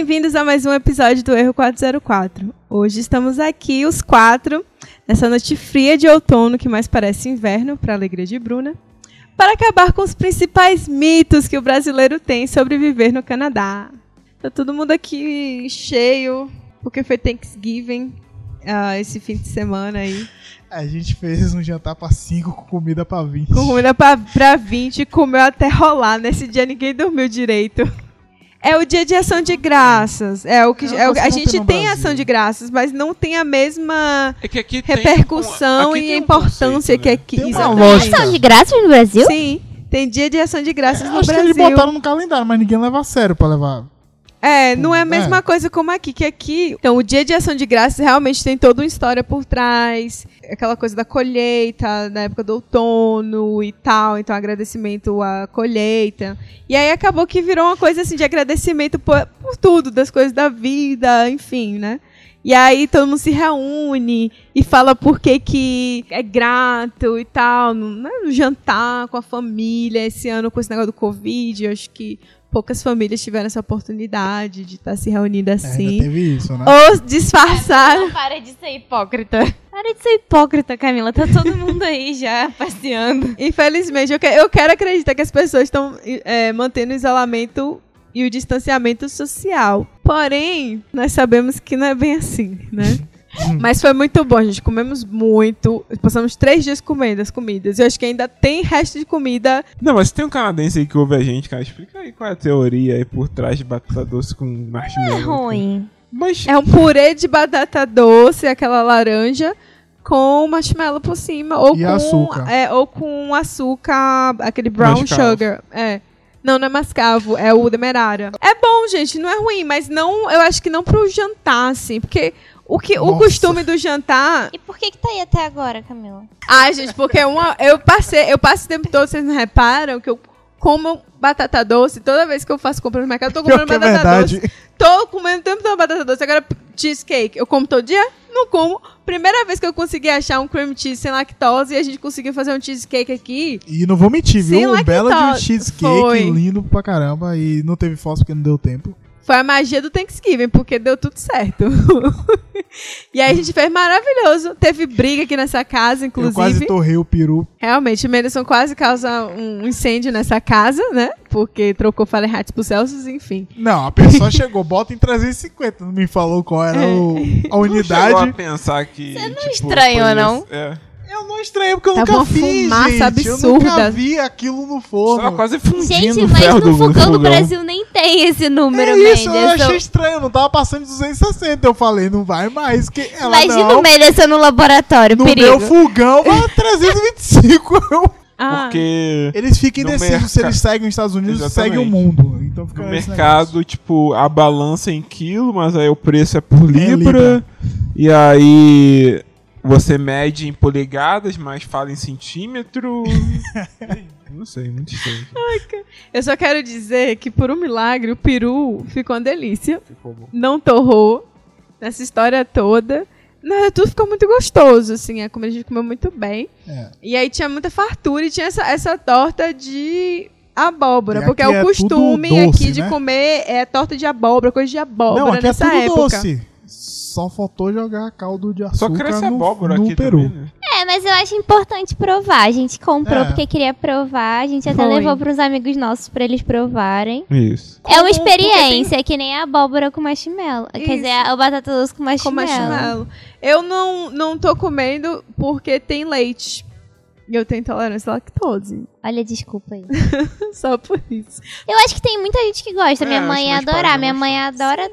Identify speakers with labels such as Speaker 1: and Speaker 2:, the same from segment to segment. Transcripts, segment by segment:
Speaker 1: Bem-vindos a mais um episódio do Erro 404. Hoje estamos aqui, os quatro, nessa noite fria de outono que mais parece inverno, para a alegria de Bruna, para acabar com os principais mitos que o brasileiro tem sobre viver no Canadá. Tá todo mundo aqui cheio, porque foi Thanksgiving ah, esse fim de semana aí.
Speaker 2: A gente fez um jantar pra 5 com comida pra 20.
Speaker 1: Com comida pra, pra 20, comeu até rolar. Nesse dia ninguém dormiu direito. É o dia de ação de graças. É o que
Speaker 2: É
Speaker 1: é o- a
Speaker 2: que
Speaker 1: gente
Speaker 2: tem
Speaker 1: tem ação de graças, mas não tem a mesma
Speaker 3: É que aqui tem
Speaker 1: repercussão
Speaker 3: aqui
Speaker 1: e
Speaker 3: tem um
Speaker 1: importância
Speaker 3: conceito,
Speaker 1: que aqui.
Speaker 2: Tem uma lógica.
Speaker 4: São de graça no Brasil?
Speaker 1: Sim, tem dia de ação de graças no
Speaker 2: Acho que
Speaker 1: Brasil.
Speaker 2: eles botaram no calendário, mas ninguém leva a sério pra levar.
Speaker 1: É, não é a
Speaker 2: É.
Speaker 1: mesma coisa como aqui, que aqui. Então, o dia de ação de graças realmente tem toda uma história por trás. Aquela coisa da colheita, na época do outono e tal. Então, agradecimento à colheita. E aí acabou que virou uma coisa assim de agradecimento por, por tudo, das coisas da vida, enfim, né? E aí todo mundo se reúne e fala por que, que é grato e tal, no, né, no jantar com a família. Esse ano com esse negócio do Covid, acho que poucas famílias tiveram essa oportunidade de estar se reunindo
Speaker 2: É,
Speaker 1: assim.
Speaker 2: ainda teve isso, né?
Speaker 1: Ou disfarçaram.
Speaker 4: Não para de ser hipócrita. Para de ser hipócrita, Camila. Tá todo mundo aí já passeando.
Speaker 1: Infelizmente, eu, que- eu quero acreditar que as pessoas estão é, mantendo o isolamento e o distanciamento social. Porém, nós sabemos que não é bem assim, né? Mas foi muito bom, gente. Comemos muito. Passamos três dias comendo as comidas. Eu acho que ainda tem resto de comida.
Speaker 3: Não, mas tem um canadense aí que ouve a gente, cara. Explica aí qual é a teoria aí por trás de batata doce com marshmallow.
Speaker 4: É ruim.
Speaker 3: Mas
Speaker 1: É um purê de batata doce, aquela laranja, com marshmallow por cima. Ou
Speaker 2: E
Speaker 1: com
Speaker 2: açúcar.
Speaker 1: É, ou com açúcar, aquele brown
Speaker 3: Mascavo.
Speaker 1: sugar. É. Não, não é mascavo, é o demerara. É bom, gente, não é ruim, mas não, eu acho que não pro jantar, assim, porque o, que, o costume do jantar.
Speaker 4: E por que que tá aí até agora, Camila?
Speaker 1: Ai, gente, porque uma, eu passei, eu passo o tempo todo, vocês não reparam que eu como batata doce toda vez que eu faço compra no mercado, eu tô
Speaker 2: que é
Speaker 1: batata doce.
Speaker 2: verdade.
Speaker 1: Tô comendo o tempo todo batata doce. Agora, cheesecake, eu como todo dia? Não como. Primeira vez que eu consegui achar um cream cheese sem lactose e a gente conseguiu fazer um cheesecake aqui.
Speaker 2: E não vou mentir, viu? Um belo de um cheesecake
Speaker 1: Foi.
Speaker 2: lindo pra caramba. E não teve foto porque não deu tempo.
Speaker 1: Foi a magia do Thanksgiving, porque deu tudo certo. e aí a gente fez maravilhoso. Teve briga aqui nessa casa,
Speaker 2: Eu quase
Speaker 1: inclusive.
Speaker 2: torrei o peru.
Speaker 1: Realmente, o Menderson quase causa um incêndio nessa casa, né? Porque trocou Fahrenheit por Celsius, enfim.
Speaker 2: Não, a pessoa chegou, bota em 350. Não me falou qual era o- a
Speaker 3: não chegou a
Speaker 2: unidade.
Speaker 3: pensar que. Você
Speaker 4: não estranhou, não?
Speaker 3: É.
Speaker 2: Eu não estranhei porque eu
Speaker 1: Tava
Speaker 2: nunca
Speaker 1: uma
Speaker 2: fiz,
Speaker 1: fumaça
Speaker 2: gente. Eu
Speaker 1: absurda.
Speaker 2: nunca vi aquilo no
Speaker 3: Tava
Speaker 2: forno.
Speaker 3: quase fundindo
Speaker 4: Gente,
Speaker 3: o
Speaker 4: mas no fogão do. Brasil nem tem esse número,
Speaker 2: É isso, eu achei estranho. Não tava passando de 260. Eu falei, não vai mais. Que ela
Speaker 4: Imagina
Speaker 2: não.
Speaker 4: o Menderson no laboratório,
Speaker 2: No
Speaker 4: perigo.
Speaker 2: meu fogão, vai 325. Eu-
Speaker 1: Ah,
Speaker 3: Porque
Speaker 2: Eles ficam indecisos se eles seguem os Estados Unidos ou seguem o mundo. Então fica
Speaker 3: no mercado, tipo, a balança em quilo, mas aí o preço é por libra.
Speaker 2: libra.
Speaker 3: E aí você mede em polegadas, mas fala em centímetro. não sei, muito estranho.
Speaker 1: eu só quero dizer que, por um milagre, o peru ficou uma delícia.
Speaker 3: Ficou bom.
Speaker 1: não torrou nessa história toda. Não, tudo ficou muito gostoso, assim, a comida a gente comeu muito bem.
Speaker 2: É.
Speaker 1: E aí tinha muita fartura e tinha essa, essa torta de abóbora,
Speaker 2: E
Speaker 1: porque é o
Speaker 2: é
Speaker 1: costume
Speaker 2: doce,
Speaker 1: aqui de
Speaker 2: né?
Speaker 1: comer é torta de abóbora, coisa de abóbora
Speaker 2: Não, aqui é
Speaker 1: nessa
Speaker 2: tudo
Speaker 1: época.
Speaker 2: doce. Só faltou jogar caldo de
Speaker 3: Só
Speaker 2: açúcar
Speaker 3: cresce
Speaker 2: no,
Speaker 3: abóbora
Speaker 2: no
Speaker 3: aqui
Speaker 2: Peru.
Speaker 3: também, né?
Speaker 4: É, mas eu acho importante provar. A gente comprou
Speaker 2: É.
Speaker 4: porque queria provar. A gente até
Speaker 1: Foi.
Speaker 4: levou pros amigos nossos pra eles provarem.
Speaker 3: Isso.
Speaker 4: é uma experiência, é que nem a abóbora com marshmallow. Quer
Speaker 1: Isso.
Speaker 4: dizer, a batata doce com
Speaker 1: Com
Speaker 4: marshmallow.
Speaker 1: marshmallow. Eu não, não tô comendo porque tem leite. E eu tenho intolerância à lactose.
Speaker 4: Olha, desculpa aí.
Speaker 1: Só por isso.
Speaker 4: Eu acho que tem muita gente que gosta.
Speaker 3: É,
Speaker 4: Minha mãe ia adorar.
Speaker 3: padrão,
Speaker 4: Minha mãe adora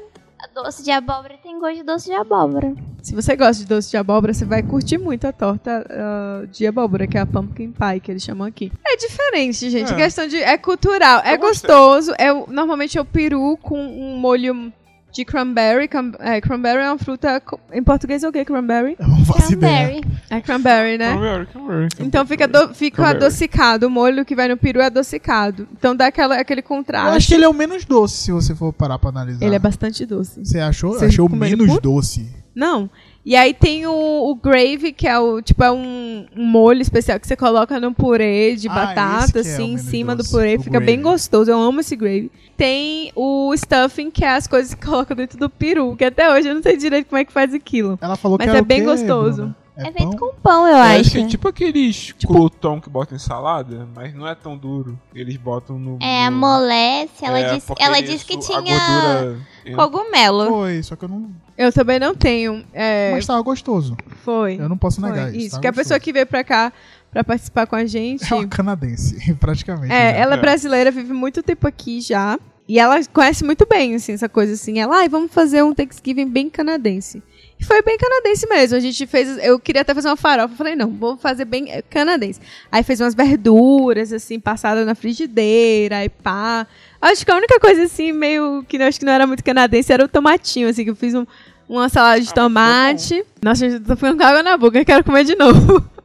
Speaker 4: doce de abóbora e tem gosto de doce de abóbora.
Speaker 1: Se você gosta de doce de abóbora, você vai curtir muito a torta ah, de abóbora, que é a pumpkin pie, que eles chamam aqui. É diferente, gente.
Speaker 3: É.
Speaker 1: Questão de. É cultural. É
Speaker 3: Eu gostei.
Speaker 1: gostoso. É, normalmente é o peru com um molho de cranberry. Cran- é, cranberry é uma fruta. Em português é o que? Cranberry?
Speaker 2: Eu não faço ideia.
Speaker 4: Cranberry.
Speaker 1: É cranberry, né?
Speaker 3: Cranberry, cranberry,
Speaker 1: Então fica, do- fica
Speaker 3: Cranberry.
Speaker 1: adocicado. O molho que vai no peru é adocicado. Então dá aquela, aquele
Speaker 2: Eu
Speaker 1: contraste.
Speaker 2: acho que ele é o menos doce, se você for parar pra analisar.
Speaker 1: Ele é bastante doce.
Speaker 2: Você achou?
Speaker 1: Vocês
Speaker 2: Achou menos doce.
Speaker 1: Não. E aí tem o, o gravy, que é o tipo é um, um molho especial que você coloca no purê de
Speaker 2: Ah,
Speaker 1: batata,
Speaker 2: é
Speaker 1: assim, em
Speaker 2: menu
Speaker 1: cima do
Speaker 2: doce,
Speaker 1: purê.
Speaker 2: o
Speaker 1: Fica bem
Speaker 2: gravy.
Speaker 1: gostoso. Eu amo esse gravy. Tem o stuffing, que é as coisas que coloca dentro do peru, que até hoje eu não sei direito como é que faz aquilo.
Speaker 2: Ela falou
Speaker 1: Mas
Speaker 2: que
Speaker 1: é
Speaker 2: o
Speaker 1: bem
Speaker 2: quê,
Speaker 1: gostoso.
Speaker 2: Bruna?
Speaker 4: É
Speaker 2: É,
Speaker 4: feito
Speaker 2: pão?
Speaker 4: com pão, eu
Speaker 3: Eu
Speaker 4: acho.
Speaker 3: acho que é tipo aqueles crouton que botam em salada, mas não é tão duro. Eles botam no.
Speaker 4: É,
Speaker 3: no-
Speaker 4: amolece. Ela,
Speaker 3: é,
Speaker 4: disse, ela disse que
Speaker 3: a
Speaker 4: tinha cogumelo.
Speaker 2: Foi, só que eu não.
Speaker 1: Eu também não tenho. É,
Speaker 2: Mas tava gostoso.
Speaker 1: foi.
Speaker 2: Eu não posso
Speaker 1: foi.
Speaker 2: negar isso.
Speaker 1: Isso, que a pessoa que veio pra cá pra participar com a gente.
Speaker 2: É uma canadense, praticamente.
Speaker 1: É,
Speaker 2: né?
Speaker 1: ela é
Speaker 3: É.
Speaker 1: brasileira, vive muito tempo aqui já. E ela conhece muito bem, assim, essa coisa assim. Ela, ai, vamos fazer um Thanksgiving bem canadense. E foi bem canadense mesmo. A gente fez. Eu queria até fazer uma farofa. Falei, não, vou fazer bem eh, canadense. Aí fez umas verduras, assim, passadas na frigideira e pá. Acho que a única coisa, assim, meio que acho que não era muito canadense era o tomatinho, assim, que eu fiz um- uma salada de
Speaker 3: Ah,
Speaker 1: tomate. Nossa, eu tô ficando com água na boca, eu quero comer de novo.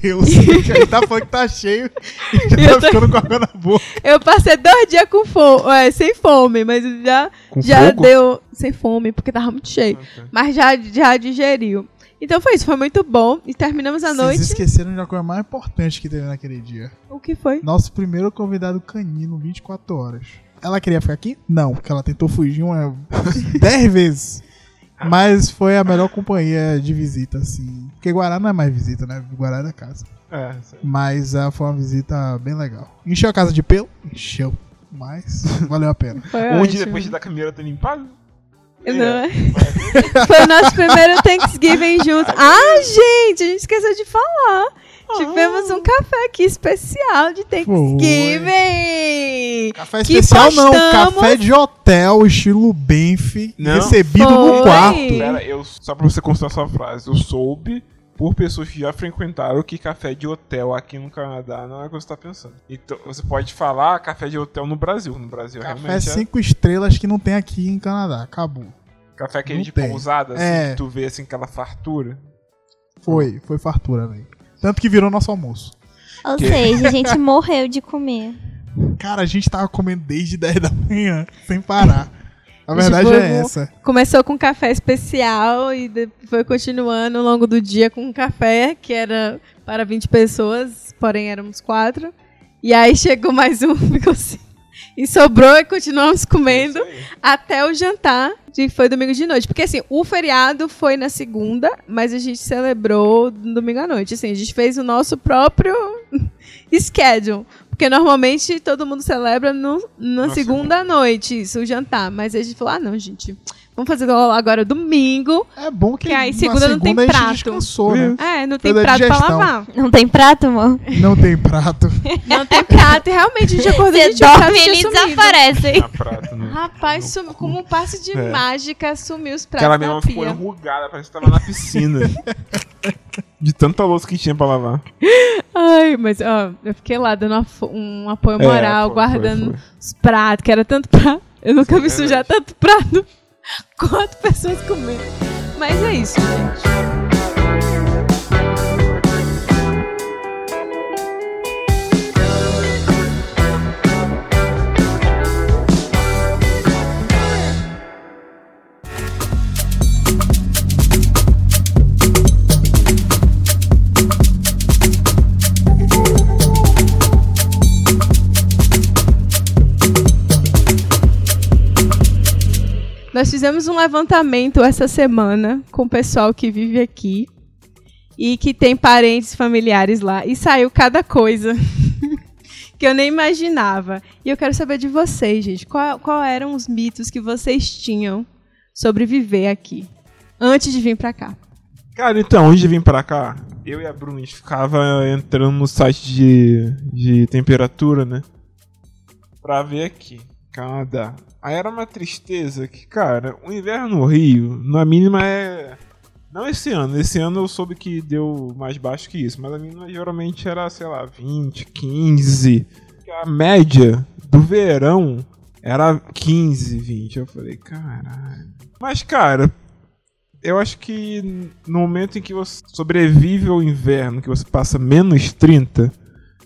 Speaker 2: Deus, ele tá falando que tá cheio e já tá
Speaker 1: tô-
Speaker 2: ficando com água na boca.
Speaker 1: Eu passei dois dias com fome, é, sem fome, mas já,
Speaker 3: Com
Speaker 1: já
Speaker 3: fogo?
Speaker 1: deu sem fome, porque tava muito cheio.
Speaker 3: Ah, tá.
Speaker 1: Mas já, já digeriu. Então foi isso, foi muito bom. E terminamos a
Speaker 2: Vocês
Speaker 1: noite.
Speaker 2: esqueceram de uma coisa mais importante que teve naquele dia.
Speaker 1: O que foi?
Speaker 2: Nosso primeiro convidado canino, 24 horas. Ela queria ficar aqui? Não, porque ela tentou fugir uma 10 vezes. Mas foi a melhor companhia de visita, assim. Porque Guará não é mais visita, né? Guará é da casa.
Speaker 3: É.
Speaker 2: Mas ah, foi uma visita bem legal. Encheu a casa de pelo? Encheu. Mas valeu a pena.
Speaker 1: Foi
Speaker 3: Um dia
Speaker 1: ótimo.
Speaker 3: depois da câmera tá limpada?
Speaker 1: Não é? Foi o nosso primeiro Thanksgiving juntos. Ah, gente, a gente esqueceu de falar. Tivemos um café aqui especial de Thanksgiving.
Speaker 2: Café
Speaker 1: Que
Speaker 2: especial não, café de hotel, estilo Benf,
Speaker 3: Não.
Speaker 2: recebido
Speaker 1: Foi.
Speaker 2: no quarto.
Speaker 3: Pera, eu, só pra você constar sua frase, eu soube por pessoas que já frequentaram que café de hotel aqui no Canadá não é o que você tá pensando. Então, você pode falar café de hotel no Brasil. No Brasil,
Speaker 2: Café
Speaker 3: realmente é
Speaker 2: 5 estrelas que não tem aqui em Canadá. Acabou.
Speaker 3: café aquele
Speaker 2: não
Speaker 3: de
Speaker 2: tem.
Speaker 3: pousada, assim,
Speaker 2: É.
Speaker 3: que tu vê assim, aquela fartura.
Speaker 2: Foi, foi fartura, velho. Tanto que virou nosso almoço.
Speaker 4: Ou
Speaker 3: Que-
Speaker 4: seja, a gente morreu de comer.
Speaker 2: Cara, a gente tava comendo desde 10 da manhã, sem parar. A verdade
Speaker 1: foi
Speaker 2: é essa.
Speaker 1: Começou com café especial e foi continuando ao longo do dia com um café que era para 20 pessoas, porém éramos quatro. E aí chegou mais um, ficou assim. E sobrou e continuamos comendo
Speaker 3: aí.
Speaker 1: até o jantar, que foi domingo de noite. Porque assim, o feriado foi na segunda, mas a gente celebrou domingo à noite. Assim, a gente fez o nosso próprio schedule. Porque normalmente todo mundo celebra no, na
Speaker 3: Na
Speaker 1: segunda à noite, isso, o jantar. Mas a gente falou, ah não, gente, vamos fazer agora domingo.
Speaker 2: É bom que,
Speaker 1: Que aí
Speaker 2: na
Speaker 1: segunda não tem
Speaker 2: a gente
Speaker 1: prato.
Speaker 2: descansou, né?
Speaker 1: É, não tem prato pra
Speaker 2: digestão.
Speaker 1: lavar.
Speaker 4: Não tem prato, amor?
Speaker 2: Não tem prato.
Speaker 1: Não tem prato. E realmente a gente acordou e
Speaker 4: Você
Speaker 1: gente,
Speaker 4: dorme eles desaparecem.
Speaker 1: Rapaz, sum- como um passe de
Speaker 3: É.
Speaker 1: mágica, sumiu os pratos
Speaker 3: Aquela mesma ficou enrugada, parece que tava na piscina. de tanta louça que tinha pra lavar.
Speaker 1: Ai, mas ó, eu fiquei lá dando um apoio
Speaker 3: É,
Speaker 1: moral,
Speaker 3: foi,
Speaker 1: guardando
Speaker 3: foi, foi.
Speaker 1: os pratos, que era tanto prato. Eu nunca
Speaker 3: Sim,
Speaker 1: vi
Speaker 3: é
Speaker 1: sujar
Speaker 3: verdade.
Speaker 1: tanto prato. Quatro pessoas comendo. Mas é isso, gente. Nós fizemos um levantamento essa semana com o pessoal que vive aqui e que tem parentes familiares lá. E saiu cada coisa que eu nem imaginava. E eu quero saber de vocês, gente. Qual, qual eram os mitos que vocês tinham sobre viver aqui antes de vir pra cá?
Speaker 3: Cara, então, antes de vir pra cá, eu e a Bruna, a gente ficava entrando no site de, de temperatura, né? Pra ver aqui, Canadá. Aí era uma tristeza que, cara, o inverno no Rio, na mínima é. Não esse ano, esse ano eu soube que deu mais baixo que isso, mas a mínima geralmente era, sei lá, 20, 15. A média do verão era 15, 20. Eu falei, caralho. Mas, cara, eu acho que no momento em que você sobrevive ao inverno, que você passa menos 30,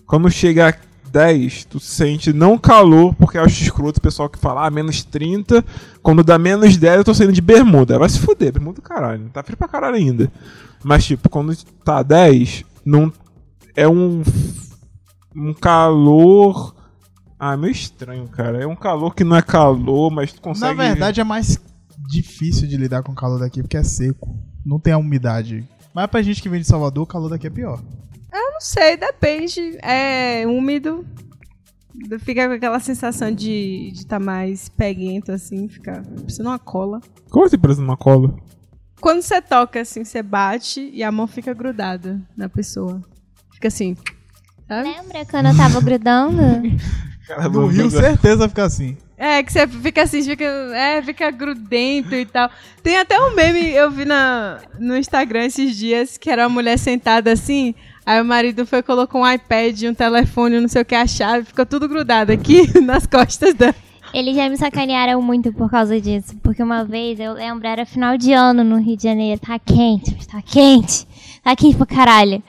Speaker 3: quando chega 10, tu sente não calor, porque eu acho escroto o pessoal que fala, ah, menos 30. Quando dá menos 10, eu tô saindo de bermuda. Vai se fuder, bermuda caralho. Tá frio pra caralho ainda. Mas, tipo, quando tá 10, não. É um. Um calor. Ah, meio estranho, cara. É um calor que não é calor, mas tu consegue.
Speaker 2: Na verdade é mais difícil de lidar com o calor daqui porque é seco. Não tem a umidade. Mas pra gente que vem de Salvador, o calor daqui é pior.
Speaker 1: Não sei, depende. É úmido. Fica com aquela sensação de estar tá mais peguento, assim, fica parecendo uma cola.
Speaker 3: Como assim parece uma cola?
Speaker 1: Quando você toca, assim, você bate e a mão fica grudada na pessoa. Fica assim. Sabe?
Speaker 4: Lembra quando eu tava grudando?
Speaker 3: Cara,
Speaker 2: No Rio, certeza fica assim.
Speaker 1: É, que você fica assim, fica, é, fica grudento e tal. Tem até um meme, eu vi na, no Instagram esses dias, que era uma mulher sentada assim, aí o marido foi, colocou um iPad, um telefone, não sei o que, a chave, ficou tudo grudado aqui nas costas da...
Speaker 4: Eles já me sacanearam muito por causa disso. Porque uma vez, eu lembro, era final de ano no Rio de Janeiro. Tá quente, tá quente. Tá quente pra caralho.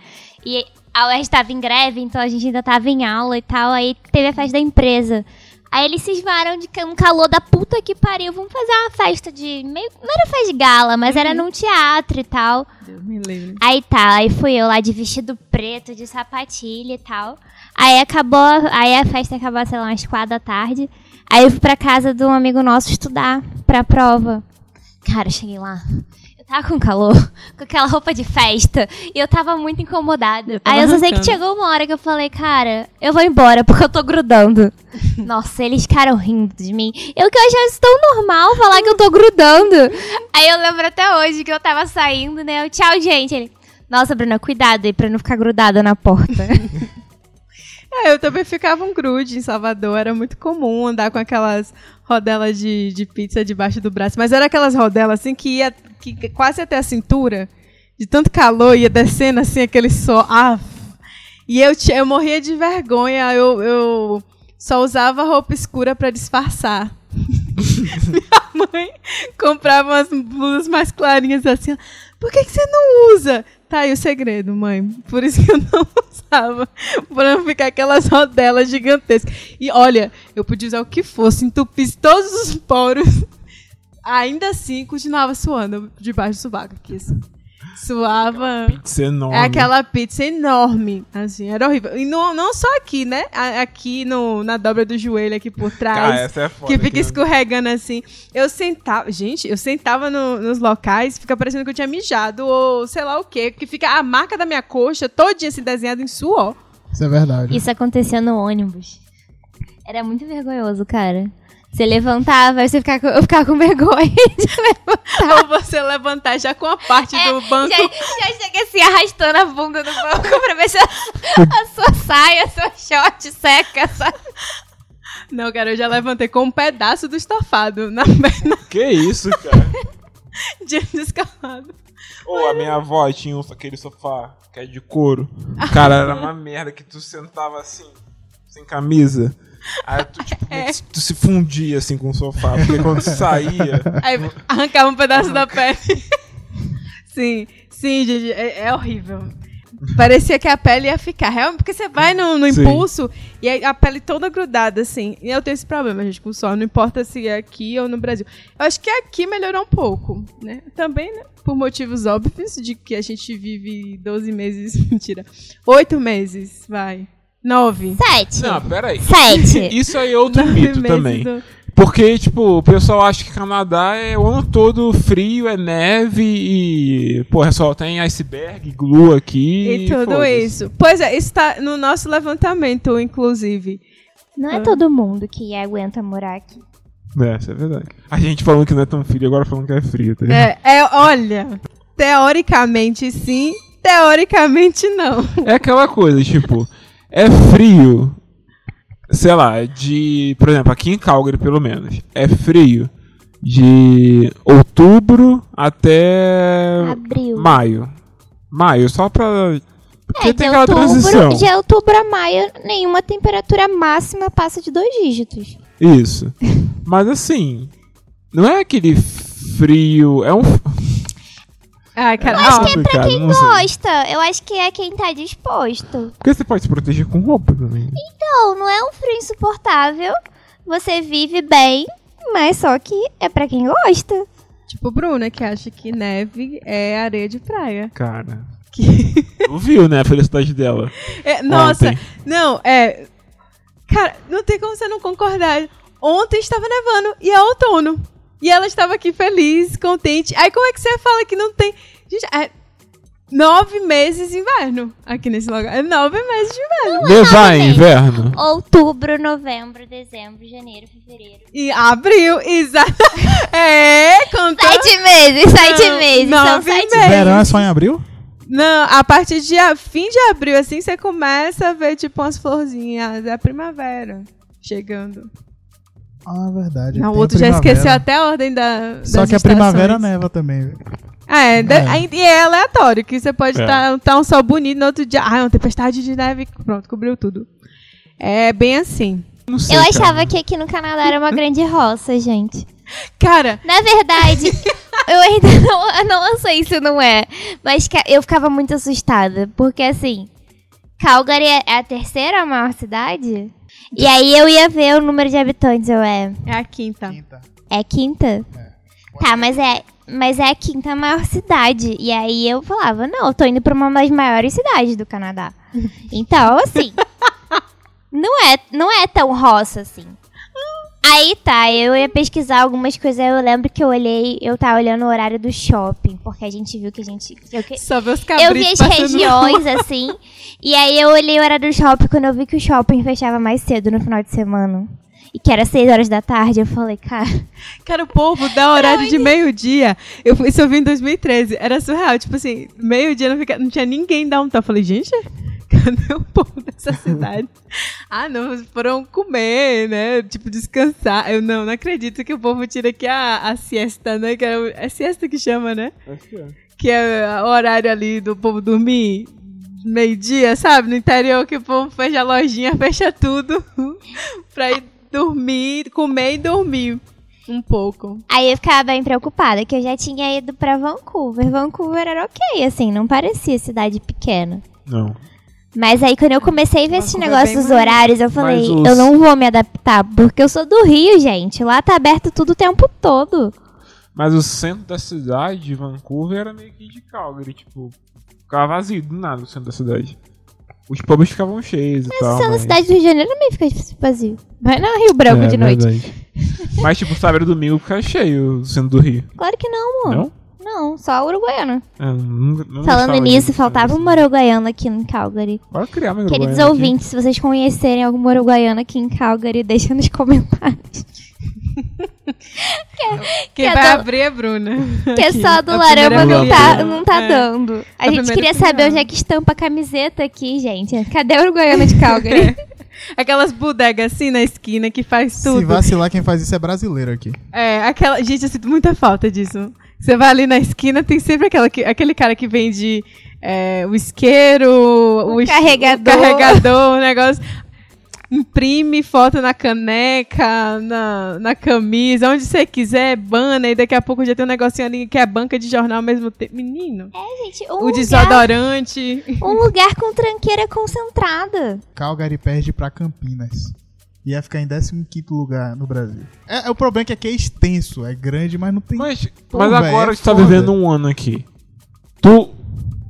Speaker 4: E a UERJ tava em greve, então a gente ainda tava em aula e tal. Aí teve a festa da empresa. Aí eles cismaram de um calor da puta que pariu. Vamos fazer uma festa de. Meio, não era festa de gala, mas era num teatro e tal.
Speaker 1: Deus me livre.
Speaker 4: Aí tá, aí fui eu lá de vestido preto, de sapatilha e tal. Aí acabou, aí a festa acabou, sei lá, umas quatro da tarde. Aí eu fui pra casa de um amigo nosso estudar pra prova. Cara, cheguei lá. Tava com calor, com aquela roupa de festa, e eu tava muito incomodada.
Speaker 1: Tava
Speaker 4: aí eu só sei que chegou uma hora que eu falei, cara, eu vou embora, porque eu tô grudando. Nossa, eles ficaram rindo de mim. Eu que eu achava isso tão normal falar que eu tô grudando. Aí eu lembro até hoje que eu tava saindo, né? Eu, tchau, gente. Ele, nossa, Bruna, cuidado aí pra não ficar grudada na porta.
Speaker 1: É, eu também ficava um grude em Salvador, era muito comum andar com aquelas rodelas de, de pizza debaixo do braço, mas era aquelas rodelas assim que ia que quase até a cintura, de tanto calor, ia descendo assim aquele sol. Ah, e eu, eu morria de vergonha, eu, eu só usava roupa escura pra disfarçar. Minha mãe comprava umas blusas mais clarinhas assim. Por que, que você não usa? Tá aí o segredo, mãe. Por isso que eu não usava. Pra não ficar aquelas rodelas gigantescas. E olha, eu podia usar o que fosse, entupisse todos os poros. Ainda assim, continuava suando debaixo do sovaco aqui, assim. Suava.
Speaker 3: Pizza enorme.
Speaker 1: É aquela pizza enorme, assim, era horrível. E não, não só aqui, né? Aqui no, na dobra do joelho, aqui por trás.
Speaker 3: Cara, essa é foda.
Speaker 1: que fica
Speaker 3: né?
Speaker 1: escorregando assim. Eu sentava. Gente, eu sentava no- nos locais, fica parecendo que eu tinha mijado, ou sei lá o quê. Que fica a marca da minha coxa todinha assim desenhada em suor.
Speaker 2: Isso é verdade.
Speaker 4: Isso acontecia no ônibus. Era muito vergonhoso, cara. Você levantava, aí você ficava, com- eu ficava com vergonha de levantar.
Speaker 1: ou você levantar já com a parte
Speaker 4: É,
Speaker 1: do banco.
Speaker 4: Já, já chega assim, arrastando a bunda no banco pra ver se a, a sua saia, seu short seca, sabe?
Speaker 1: Não, cara, eu já levantei com um pedaço do estofado na perna
Speaker 3: Que isso, cara?
Speaker 1: de descalado.
Speaker 3: Ou a minha avó tinha um- aquele sofá que é de couro. Cara, era uma merda que tu sentava assim, sem camisa. Aí tu, tipo,
Speaker 1: É.
Speaker 3: tu se fundia assim com o sofá. Porque quando saía.
Speaker 1: Aí arrancava um pedaço da pele. sim, sim, Gigi, é, é horrível. Parecia que a pele ia ficar. Realmente, porque você vai no, no impulso e a pele toda grudada, assim. E eu tenho esse problema, gente, com o sol. Não importa se é aqui ou no Brasil. Eu acho que aqui melhorou um pouco, né? Também, né? Por motivos óbvios de que a gente vive 12 meses. Mentira. 8 meses, vai. 9.
Speaker 4: Sete.
Speaker 3: Não, peraí.
Speaker 4: Sete.
Speaker 3: Isso aí é outro mito também.
Speaker 1: Do...
Speaker 3: Porque, tipo, o pessoal acha que Canadá é o ano todo frio, é neve e. Porra, só tem iceberg, glue aqui.
Speaker 1: E tudo isso. Pois é, está no nosso levantamento, inclusive.
Speaker 4: Não é todo mundo que aguenta morar aqui.
Speaker 3: É, isso é verdade. A gente falando que não é tão frio, agora falando que é frio, tá ligado?
Speaker 1: É, é, olha, teoricamente sim, teoricamente não.
Speaker 3: É aquela coisa, tipo, é frio, sei lá, de. Por exemplo, aqui em Calgary, pelo menos, é frio de outubro até
Speaker 4: Abril.
Speaker 3: maio. Maio, só pra. Porque
Speaker 4: É,
Speaker 3: tem aquela transição.
Speaker 4: outubro, de outubro a maio, nenhuma temperatura máxima passa de dois dígitos.
Speaker 3: Isso. Mas assim, não é aquele frio. É um.
Speaker 1: Ai, cara,
Speaker 3: É
Speaker 1: ó,
Speaker 3: complicado,
Speaker 4: Quem
Speaker 3: não sei.
Speaker 4: gosta, eu acho que é quem tá disposto.
Speaker 3: Porque você pode se proteger com roupa também.
Speaker 4: Não, não é um frio insuportável. Você vive bem, mas só que é pra quem gosta.
Speaker 1: tipo Bruna, que acha que neve é areia de praia.
Speaker 3: Cara.
Speaker 1: Que-
Speaker 3: Tu viu, né, a felicidade dela.
Speaker 1: É, nossa,
Speaker 3: Ontem.
Speaker 1: não, é. Cara, não tem como você não concordar. Ontem estava nevando e é outono. E ela estava aqui feliz, contente. Aí como é que você fala que não tem. Gente, é nove meses de inverno aqui nesse lugar. É nove meses de inverno.
Speaker 3: Levar em
Speaker 4: gente.
Speaker 3: inverno.
Speaker 4: Outubro, novembro, dezembro, janeiro, fevereiro.
Speaker 1: E abril, exato. É, contando.
Speaker 4: Sete meses, sete
Speaker 1: Não,
Speaker 4: meses. São
Speaker 1: nove
Speaker 4: sete
Speaker 1: meses.
Speaker 2: Verão é só em abril?
Speaker 1: Não, a partir de a- fim de abril, assim, você começa a ver, tipo, umas florzinhas. É a primavera chegando.
Speaker 2: Ah, verdade.
Speaker 1: Não, o outro já esqueceu até a ordem da.
Speaker 2: Só
Speaker 1: das
Speaker 2: que a primavera
Speaker 1: estações.
Speaker 2: neva também.
Speaker 1: Ah, é,
Speaker 2: É.
Speaker 1: e é aleatório, que você pode
Speaker 3: É.
Speaker 1: estar tá, um sol bonito no outro dia. Ah, uma tempestade de neve. Pronto, cobriu tudo. É bem assim.
Speaker 3: Sei,
Speaker 4: Eu
Speaker 3: cara.
Speaker 4: achava que aqui no Canadá era uma grande roça, gente.
Speaker 1: Cara,
Speaker 4: Na verdade, eu ainda não, não sei se não é. Mas eu ficava muito assustada. Porque assim, Calgary é é a terceira maior cidade. E aí eu ia ver o número de habitantes. Eu é.
Speaker 1: é a quinta.
Speaker 2: Quinta.
Speaker 4: É quinta? Tá, mas é. Mas é a quinta maior cidade. E aí eu falava, não, eu tô indo pra uma das maiores cidades do Canadá. Então, assim. não, é, não é tão roça assim. Aí tá, eu ia pesquisar algumas coisas. Eu lembro que eu olhei, eu tava olhando o horário do shopping, porque a gente viu que a gente. Eu, que-
Speaker 1: Só ver os
Speaker 4: eu vi as regiões, assim. E aí eu olhei o horário do shopping quando eu vi que o shopping fechava mais cedo no final de semana. E que era 6 horas da tarde, eu falei, cara.
Speaker 1: Cara, o povo dá horário de meio-dia. Eu fui, isso eu vi em 2013. Era surreal. Tipo assim, meio-dia não, fica- não tinha ninguém downtown. Eu falei, gente, cadê o povo dessa cidade? ah, não, foram comer, né? Tipo, descansar. Eu não, não acredito que o povo tira aqui a, a siesta, né? Que é, é siesta que chama, né?
Speaker 3: Acho que é.
Speaker 1: Que é o horário ali do povo dormir. Meio-dia, sabe? No interior que o povo fecha a lojinha, fecha tudo pra ir dormir, comer e dormir um pouco.
Speaker 4: Aí eu ficava bem preocupada, que eu já tinha ido pra Vancouver. Vancouver era ok, assim, não parecia cidade pequena.
Speaker 3: Não.
Speaker 4: Mas aí quando eu comecei a ver esse negócio dos
Speaker 1: mais-
Speaker 4: horários, eu falei,
Speaker 3: Mas os-
Speaker 4: eu não vou me adaptar, porque eu sou do Rio, gente. Lá tá aberto tudo o tempo todo.
Speaker 3: Mas o centro da cidade de Vancouver era meio que de Calgary, tipo, ficava vazio do nada o centro da cidade. Os pubs ficavam cheios e tal.
Speaker 4: Sendo na
Speaker 3: mas-
Speaker 4: cidade do Rio de Janeiro também fica vazio. Vai no Rio Branco
Speaker 3: É,
Speaker 4: de noite.
Speaker 3: Mas, tipo, sábado e domingo fica cheio o centro do Rio.
Speaker 4: Claro que não, amor.
Speaker 3: Não?
Speaker 4: Não, só Uruguaiana.
Speaker 3: É, nunca-
Speaker 4: Falando nisso, faltava uma Uruguaiana aqui em Calgary.
Speaker 3: Bora criar uma
Speaker 4: Queridos
Speaker 3: Uruguaiana aqui.
Speaker 4: ouvintes, se vocês conhecerem alguma Uruguaiana aqui em Calgary, deixa nos comentários.
Speaker 1: Quem
Speaker 4: Que
Speaker 1: vai
Speaker 4: é do-
Speaker 1: abrir é a Bruna.
Speaker 4: Que é
Speaker 1: Aqui,
Speaker 4: só do
Speaker 1: a
Speaker 4: Larama não tá,
Speaker 1: filial.
Speaker 4: não tá
Speaker 1: É.
Speaker 4: dando. A,
Speaker 1: A
Speaker 4: gente queria saber onde é que estampa a camiseta aqui, gente. Cadê a Uruguaiana de Calgary?
Speaker 1: Aquelas bodegas assim na esquina que faz
Speaker 2: Se
Speaker 1: tudo.
Speaker 2: vacilar, quem faz isso é brasileiro aqui.
Speaker 1: É, aquela. Gente, eu sinto muita falta disso. Você vai ali na esquina, tem sempre aquela que- aquele cara que vende é, o isqueiro, o, is-
Speaker 4: carregador.
Speaker 1: o carregador, o negócio. Imprime foto na caneca, na, na camisa, onde você quiser, banner, e daqui a pouco já tem um negocinho ali que é banca de jornal ao mesmo tempo. Menino,
Speaker 4: gente, um
Speaker 1: o
Speaker 4: lugar,
Speaker 1: desodorante.
Speaker 4: um lugar com tranqueira concentrada.
Speaker 2: Calgary perde pra Campinas. Ia ficar em 15 lugar no Brasil. É, é o problema é que aqui é extenso, é grande, mas não tem.
Speaker 3: Mas,
Speaker 2: Pô,
Speaker 3: mas
Speaker 2: véi,
Speaker 3: agora
Speaker 2: é
Speaker 3: tu tá vivendo um ano aqui. Tu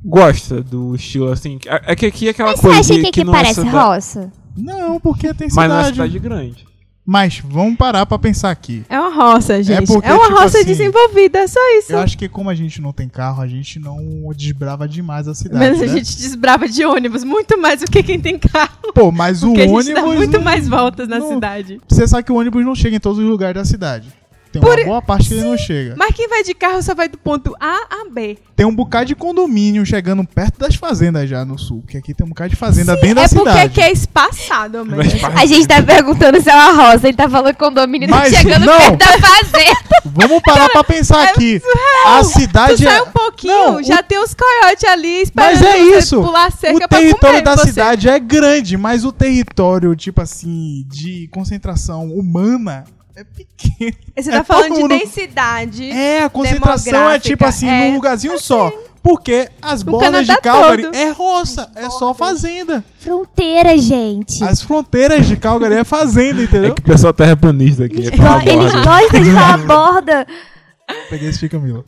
Speaker 3: gosta do estilo assim? É é que aqui é aquela
Speaker 4: Mas você
Speaker 3: coisa
Speaker 4: acha
Speaker 3: que,
Speaker 4: que aqui
Speaker 3: não é
Speaker 4: parece
Speaker 3: cida-
Speaker 4: roça?
Speaker 2: Não, porque tem
Speaker 3: Mas não é
Speaker 2: cidade.
Speaker 3: cidade grande.
Speaker 2: Mas vamos parar pra pensar aqui.
Speaker 1: É uma roça, gente. É,
Speaker 2: porque,
Speaker 1: uma
Speaker 2: tipo
Speaker 1: roça
Speaker 2: assim,
Speaker 1: desenvolvida, é só isso.
Speaker 2: Eu acho que como a gente não tem carro, a gente não desbrava demais a cidade.
Speaker 1: Mas a
Speaker 2: né?
Speaker 1: gente desbrava de ônibus muito mais do que quem tem carro.
Speaker 2: Pô, mas o
Speaker 1: Porque a gente
Speaker 2: ônibus.
Speaker 1: dá muito
Speaker 2: não-
Speaker 1: mais voltas na
Speaker 2: não-
Speaker 1: cidade.
Speaker 2: Você sabe que o ônibus não chega em todos os lugares da cidade. Tem uma boa parte que ele não chega.
Speaker 1: Mas quem vai de carro só vai do ponto A a B.
Speaker 2: Tem um bocado de condomínio chegando perto das fazendas já no sul. Porque aqui tem um bocado de fazenda dentro da
Speaker 1: é porque
Speaker 2: cidade.
Speaker 1: aqui é espaçado,
Speaker 3: Mas
Speaker 1: mesmo.
Speaker 4: A gente tá perguntando se é uma roça, ele tá falando condomínio, tá
Speaker 2: Mas
Speaker 4: chegando
Speaker 2: não.
Speaker 4: perto da fazenda.
Speaker 2: Vamos parar pra pensar aqui. A
Speaker 1: Tu
Speaker 2: cidade
Speaker 1: sai
Speaker 2: é.
Speaker 1: um pouquinho,
Speaker 2: Não,
Speaker 1: já tem os coiotes ali esperando
Speaker 2: Mas é
Speaker 1: você
Speaker 2: isso.
Speaker 1: pular cerca
Speaker 2: O território da
Speaker 1: você.
Speaker 2: cidade é grande, mas o território, tipo assim, de concentração humana é pequeno.
Speaker 1: Você
Speaker 2: É
Speaker 1: tá falando
Speaker 2: todo mundo-
Speaker 1: de densidade.
Speaker 2: É, a concentração é tipo assim,
Speaker 1: é.
Speaker 2: num lugarzinho só. Porque as
Speaker 1: O
Speaker 2: bordas de Calgary
Speaker 1: todo.
Speaker 2: é roça, é só fazenda.
Speaker 4: Fronteira, gente.
Speaker 2: As fronteiras de Calgary é fazenda,
Speaker 3: É
Speaker 2: entendeu?
Speaker 3: que o pessoal terraplanista aqui. É
Speaker 4: Eles
Speaker 3: borda.
Speaker 4: gostam de falar borda.
Speaker 2: Peguei esse Camila.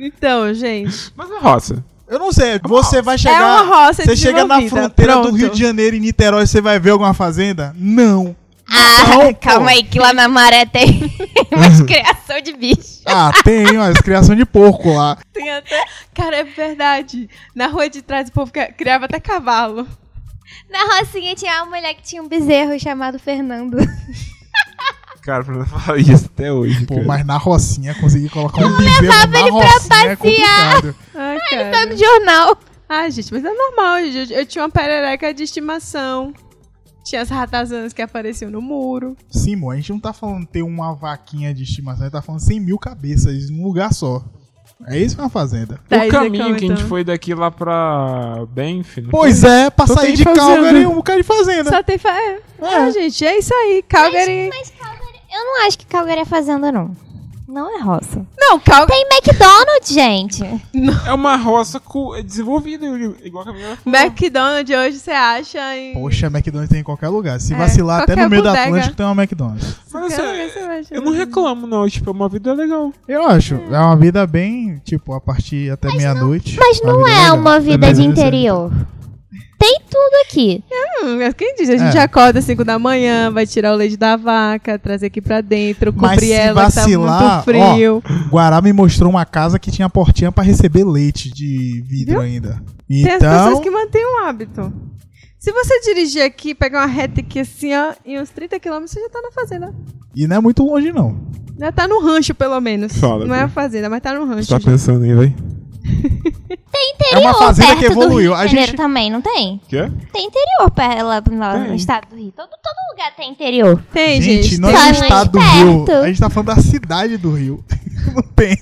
Speaker 1: Então, gente.
Speaker 3: Mas é roça.
Speaker 2: Eu não sei, você vai
Speaker 1: É
Speaker 2: chegar.
Speaker 1: uma roça
Speaker 2: Você chega na fronteira do
Speaker 1: Pronto.
Speaker 2: Rio de Janeiro e Niterói, você vai ver alguma fazenda? Não.
Speaker 4: Ah,
Speaker 2: Não,
Speaker 4: calma aí, que lá na maré tem umas criação de bicho.
Speaker 2: Ah, tem, ó, as criação de porco lá.
Speaker 1: Tem até. Cara, é verdade. Na rua de trás o povo criava até cavalo.
Speaker 4: Na Rocinha tinha uma mulher que tinha um bezerro chamado Fernando.
Speaker 3: Cara, pra não falar isso até hoje.
Speaker 2: Pô,
Speaker 3: cara.
Speaker 2: mas na Rocinha, conseguir colocar um bezerro na
Speaker 4: ele pra
Speaker 2: Rocinha é complicado.
Speaker 1: Ai,
Speaker 4: Tá
Speaker 1: cara.
Speaker 4: no jornal.
Speaker 1: Ah, gente, mas é normal. gente. Eu, eu tinha uma perereca de estimação. Tinha as ratazanas que apareciam no muro.
Speaker 2: Sim, mo, a gente não tá falando ter uma vaquinha de estimação, a gente tá falando 100 mil cabeças num lugar só. É isso que é uma fazenda.
Speaker 1: Thaís,
Speaker 3: o caminho que a gente
Speaker 1: então.
Speaker 3: foi daqui lá pra Benf. não
Speaker 2: Pois
Speaker 3: foi?
Speaker 2: é, pra
Speaker 3: Só
Speaker 2: sair de
Speaker 3: fazenda.
Speaker 2: Calgary, um bocado de fazenda.
Speaker 1: Só tem. Fa... É. Ah, gente, é isso aí. Calgary.
Speaker 4: Mas Calgary, eu não acho que Calgary é fazenda, não. Não é roça.
Speaker 1: Não, Calgary.
Speaker 4: Tem McDonald's, gente.
Speaker 3: É uma roça é desenvolvida, igual a falou.
Speaker 1: McDonald's hoje você acha em.
Speaker 2: Poxa, McDonald's tem em qualquer lugar. Se
Speaker 1: É,
Speaker 2: vacilar até
Speaker 1: qualquer
Speaker 2: no meio da
Speaker 1: bodega.
Speaker 2: Atlântico tem uma McDonald's.
Speaker 3: Mas, assim,
Speaker 1: você vai achar.
Speaker 3: eu não reclamo, não. Tipo, é uma vida legal.
Speaker 2: Eu acho. É uma vida bem, tipo, a partir até meia-noite.
Speaker 4: Mas não é
Speaker 2: legal.
Speaker 4: uma vida de
Speaker 2: é aí.
Speaker 4: interior. Tem tudo aqui.
Speaker 1: Hum, quem diz? A gente
Speaker 2: É.
Speaker 1: acorda às 5 da manhã, vai tirar o leite da vaca, trazer aqui pra dentro, cobrir ela que tá
Speaker 2: vacilar,
Speaker 1: muito frio.
Speaker 2: Guará me mostrou uma casa que tinha portinha pra receber leite de vidro ainda.
Speaker 1: Tem as
Speaker 2: Então,
Speaker 1: pessoas que mantêm o hábito. Se você dirigir aqui, pegar uma reta aqui assim, ó, em uns 30 km, você já tá na fazenda.
Speaker 2: e não é muito longe não.
Speaker 1: Já tá no rancho, pelo menos.
Speaker 3: Fala,
Speaker 1: não é a fazenda, mas tá no rancho.
Speaker 3: Você tá
Speaker 1: já.
Speaker 3: pensando aí, véi?
Speaker 4: Tem
Speaker 2: É
Speaker 4: interior
Speaker 2: uma fazenda que
Speaker 4: perto do
Speaker 2: evoluiu.
Speaker 4: Rio
Speaker 2: A gente
Speaker 4: também, não tem?
Speaker 3: Quê?
Speaker 4: Tem interior perto, lá, no
Speaker 3: Tem.
Speaker 4: estado do Rio. Todo, todo lugar tem interior.
Speaker 1: Tem,
Speaker 2: Gente,
Speaker 1: gente.
Speaker 2: não é do estado do Rio.
Speaker 4: perto.
Speaker 2: A gente tá falando da cidade do Rio. não tem.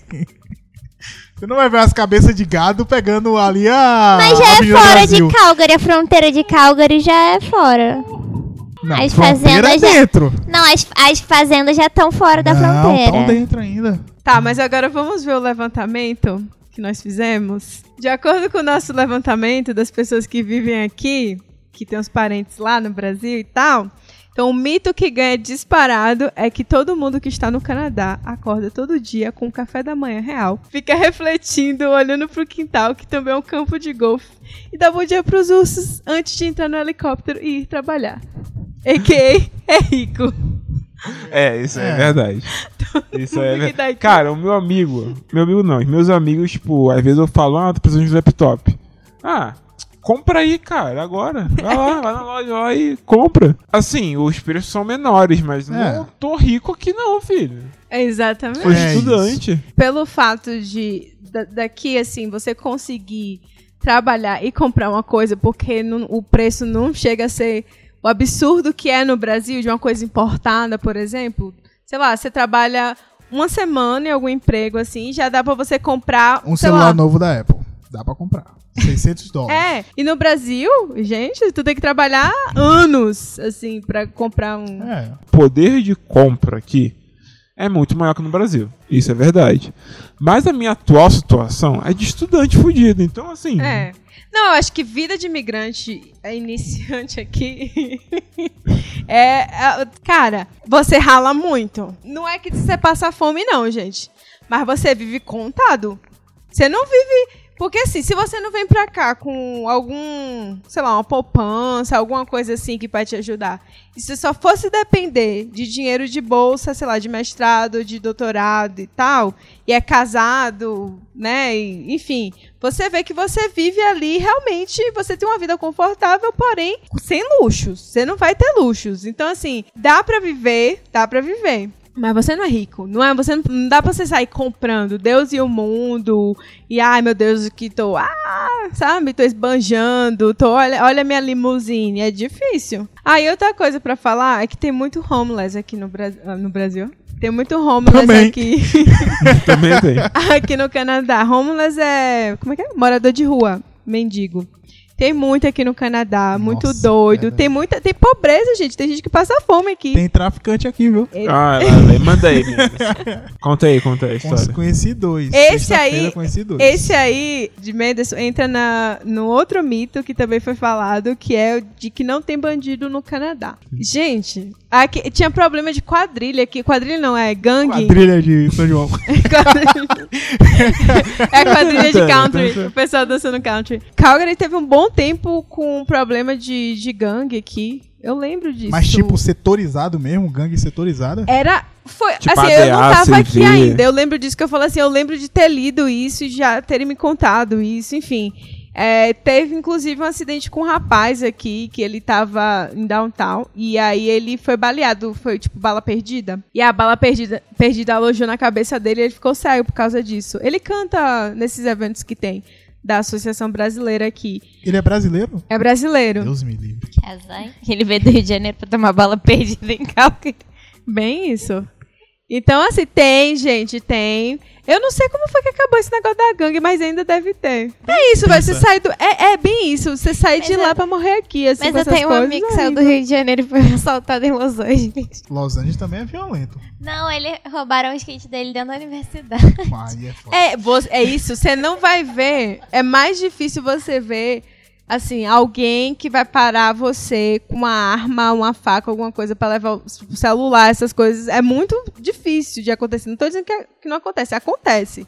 Speaker 2: Você não vai ver as cabeças de gado pegando ali a.
Speaker 4: Mas já é
Speaker 2: Avenida
Speaker 4: fora
Speaker 2: Brasil.
Speaker 4: de Calgary. A fronteira de Calgary já é fora.
Speaker 2: Não,
Speaker 4: as
Speaker 2: fronteira é
Speaker 4: fazendas já-
Speaker 2: dentro.
Speaker 4: Não, as, as fazendas já estão fora da
Speaker 2: não,
Speaker 4: fronteira.
Speaker 2: tão dentro ainda.
Speaker 1: Tá, mas agora vamos ver o levantamento que nós fizemos. De acordo com o nosso levantamento das pessoas que vivem aqui, que tem os parentes lá no Brasil e tal. Então, o mito que ganha disparado é que todo mundo que está no Canadá acorda todo dia com um café da manhã real, fica refletindo, olhando pro quintal, que também é um campo de golfe, e dá bom dia pros ursos antes de entrar no helicóptero e ir trabalhar. A.K.A. é rico.
Speaker 3: É, isso é,
Speaker 2: É.
Speaker 3: verdade. Isso é verdade. Cara, o meu amigo. Meu amigo não, os meus amigos, tipo, às vezes eu falo, ah, tô precisando de laptop. Ah, compra aí, cara, agora. Vai lá, vai na loja lá e compra. Assim, os preços são menores, mas
Speaker 2: É.
Speaker 3: não tô rico aqui não, filho.
Speaker 1: Exatamente.
Speaker 3: Sou
Speaker 2: É
Speaker 3: estudante.
Speaker 1: pelo fato de da- daqui assim você conseguir trabalhar e comprar uma coisa porque não- o preço não chega a ser o absurdo que é no Brasil de uma coisa importada, por exemplo. Sei lá, você trabalha uma semana em algum emprego assim, já dá pra você comprar
Speaker 2: Um
Speaker 1: sei
Speaker 2: celular
Speaker 1: lá,
Speaker 2: novo da Apple. Dá pra comprar. 600 dólares.
Speaker 1: É, e no Brasil, gente, tu tem que trabalhar anos assim pra comprar um
Speaker 2: É.
Speaker 3: poder de compra aqui é muito maior que no Brasil. Isso é verdade. Mas a minha atual situação é de estudante fudido. Então, assim.
Speaker 1: É. Não, eu acho que vida de imigrante é iniciante aqui. é, é, Cara, você rala muito. Não é que você passa fome, não, gente. Mas você vive contado. Você não vive. Porque assim, se você não vem pra cá com algum, sei lá, uma poupança, alguma coisa assim que vai te ajudar, e se só fosse depender de dinheiro de bolsa, sei lá, de mestrado, de doutorado e tal, e é casado, né, e- enfim, você vê que você vive ali realmente, você tem uma vida confortável, porém sem luxos. Você não vai ter luxos. Então assim, dá pra viver, dá pra viver. Mas você não é rico, não é? Você não, não dá pra você sair comprando Deus e o mundo e ai meu Deus que tô, ah, sabe, tô esbanjando, tô olha, olha minha limusine, é difícil. Aí outra coisa pra falar é que tem muito homeless aqui no, Bra no Brasil. Tem muito homeless
Speaker 2: Também.
Speaker 1: aqui.
Speaker 3: Também tem.
Speaker 1: aqui no Canadá. Homeless é. Como é que é? Morador de rua. Mendigo. Tem muito aqui no Canadá, muito
Speaker 2: Nossa,
Speaker 1: doido.
Speaker 2: é
Speaker 1: tem muita, tem pobreza, gente. Tem gente que passa fome aqui.
Speaker 2: Tem traficante aqui, viu?
Speaker 3: Ah, lá, lá, manda aí. Conta aí, conta aí história.
Speaker 2: Conheci dois.
Speaker 1: Esse aí-
Speaker 2: Conheci dois.
Speaker 1: Esse aí, de Mendes, entra na, no outro mito que também foi falado, que é o de que não tem bandido no Canadá. Gente, aqui, tinha problema de quadrilha aqui. Quadrilha não, é gangue.
Speaker 2: Quadrilha de São João.
Speaker 1: é quadrilha de country. O pessoal dançando country. Calgary teve um bom tempo com um problema de, de gangue aqui. Eu lembro disso.
Speaker 2: Mas tipo, setorizado mesmo, gangue setorizada.
Speaker 1: Era. Foi,
Speaker 3: Tipo,
Speaker 1: assim, eu não
Speaker 3: ADA,
Speaker 1: tava aqui ainda. Eu lembro disso que eu falei assim, eu lembro de ter lido isso e já terem me contado isso, enfim. É, teve, inclusive, um acidente com um rapaz aqui, que ele tava em downtown, e aí ele foi baleado, foi tipo bala perdida. E a bala perdida, perdida alojou na cabeça dele e ele ficou cego por causa disso. Ele canta nesses eventos que tem da Associação Brasileira aqui.
Speaker 2: Ele é brasileiro?
Speaker 1: É brasileiro.
Speaker 2: Deus me livre.
Speaker 4: Azar. Ele veio do Rio de Janeiro pra tomar bala perdida em Calgary.
Speaker 1: Bem isso. Então, assim, tem, gente, tem. Eu não sei como foi que acabou esse negócio da gangue, mas ainda deve ter. É isso, vai. Você sai do. É, é bem isso. Você sai
Speaker 4: Mas
Speaker 1: de
Speaker 4: eu-
Speaker 1: lá pra morrer aqui, assim,
Speaker 4: Mas
Speaker 1: com
Speaker 4: eu
Speaker 1: essas
Speaker 4: tenho um
Speaker 1: coisas,
Speaker 4: amigo que
Speaker 1: é
Speaker 4: saiu do. Rio de Janeiro e foi assaltado em Los Angeles.
Speaker 2: Los Angeles também é violento.
Speaker 4: Não, ele roubaram o skate dele dentro da universidade.
Speaker 2: É foda.
Speaker 1: É, você- é isso. Você não vai ver. É mais difícil você ver, assim, alguém que vai parar você com uma arma, uma faca, alguma coisa pra levar o celular, essas coisas. É muito difícil de acontecer. Não tô dizendo que, que não acontece. Acontece.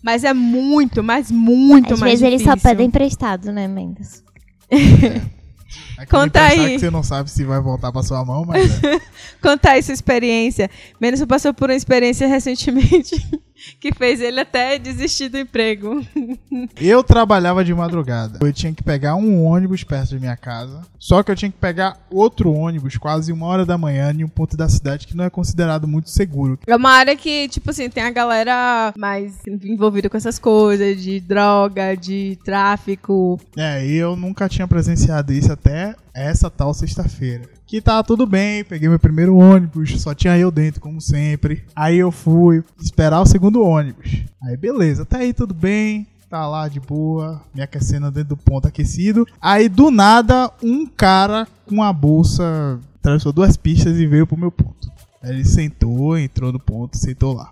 Speaker 1: Mas é muito, mas muito
Speaker 4: Às
Speaker 1: mais
Speaker 4: vezes eles
Speaker 1: difícil.
Speaker 4: só pedem emprestado, né, Mendes?
Speaker 2: Aquele
Speaker 1: conta aí.
Speaker 2: que você não sabe se vai voltar pra sua mão, mas é.
Speaker 1: contar essa experiência. Menos passou por uma experiência recentemente que fez ele até desistir do emprego.
Speaker 2: Eu trabalhava de madrugada. Eu tinha que pegar um ônibus perto da minha casa. Só que eu tinha que pegar outro ônibus quase uma hora da manhã em um ponto da cidade que não é considerado muito seguro.
Speaker 1: É uma área que, tipo assim, tem a galera mais envolvida com essas coisas de droga, de tráfico.
Speaker 2: É, e eu nunca tinha presenciado isso até essa tal sexta-feira. Que tá tudo bem, peguei meu primeiro ônibus, só tinha eu dentro, como sempre. Aí eu fui esperar o segundo ônibus. Aí beleza, até aí tudo bem, tá lá de boa, me aquecendo dentro do ponto aquecido. Aí do nada, um cara com a bolsa atravessou duas pistas e veio pro meu ponto. Aí ele sentou, entrou no ponto, sentou lá.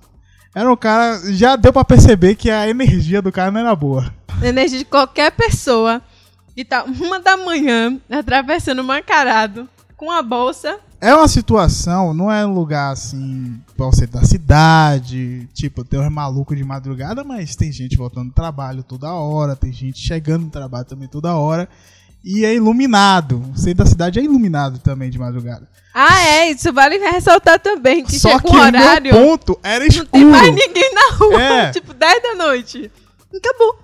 Speaker 2: Era um cara, já deu pra perceber que a energia do cara não era boa.
Speaker 1: A energia de qualquer pessoa que tá uma da manhã atravessando o mancarado com a bolsa.
Speaker 2: É uma situação, não é um lugar assim, pra você da cidade, tipo, tem uns malucos de madrugada, mas tem gente voltando do trabalho toda hora, tem gente chegando no trabalho também toda hora, e é iluminado. O centro da cidade é iluminado também de madrugada.
Speaker 1: Ah, é, isso vale ressaltar também, que
Speaker 2: Só que o
Speaker 1: horário,
Speaker 2: meu ponto era
Speaker 1: não tem
Speaker 2: escuro.
Speaker 1: mais ninguém na rua,
Speaker 2: É.
Speaker 1: tipo 10 da noite. Acabou.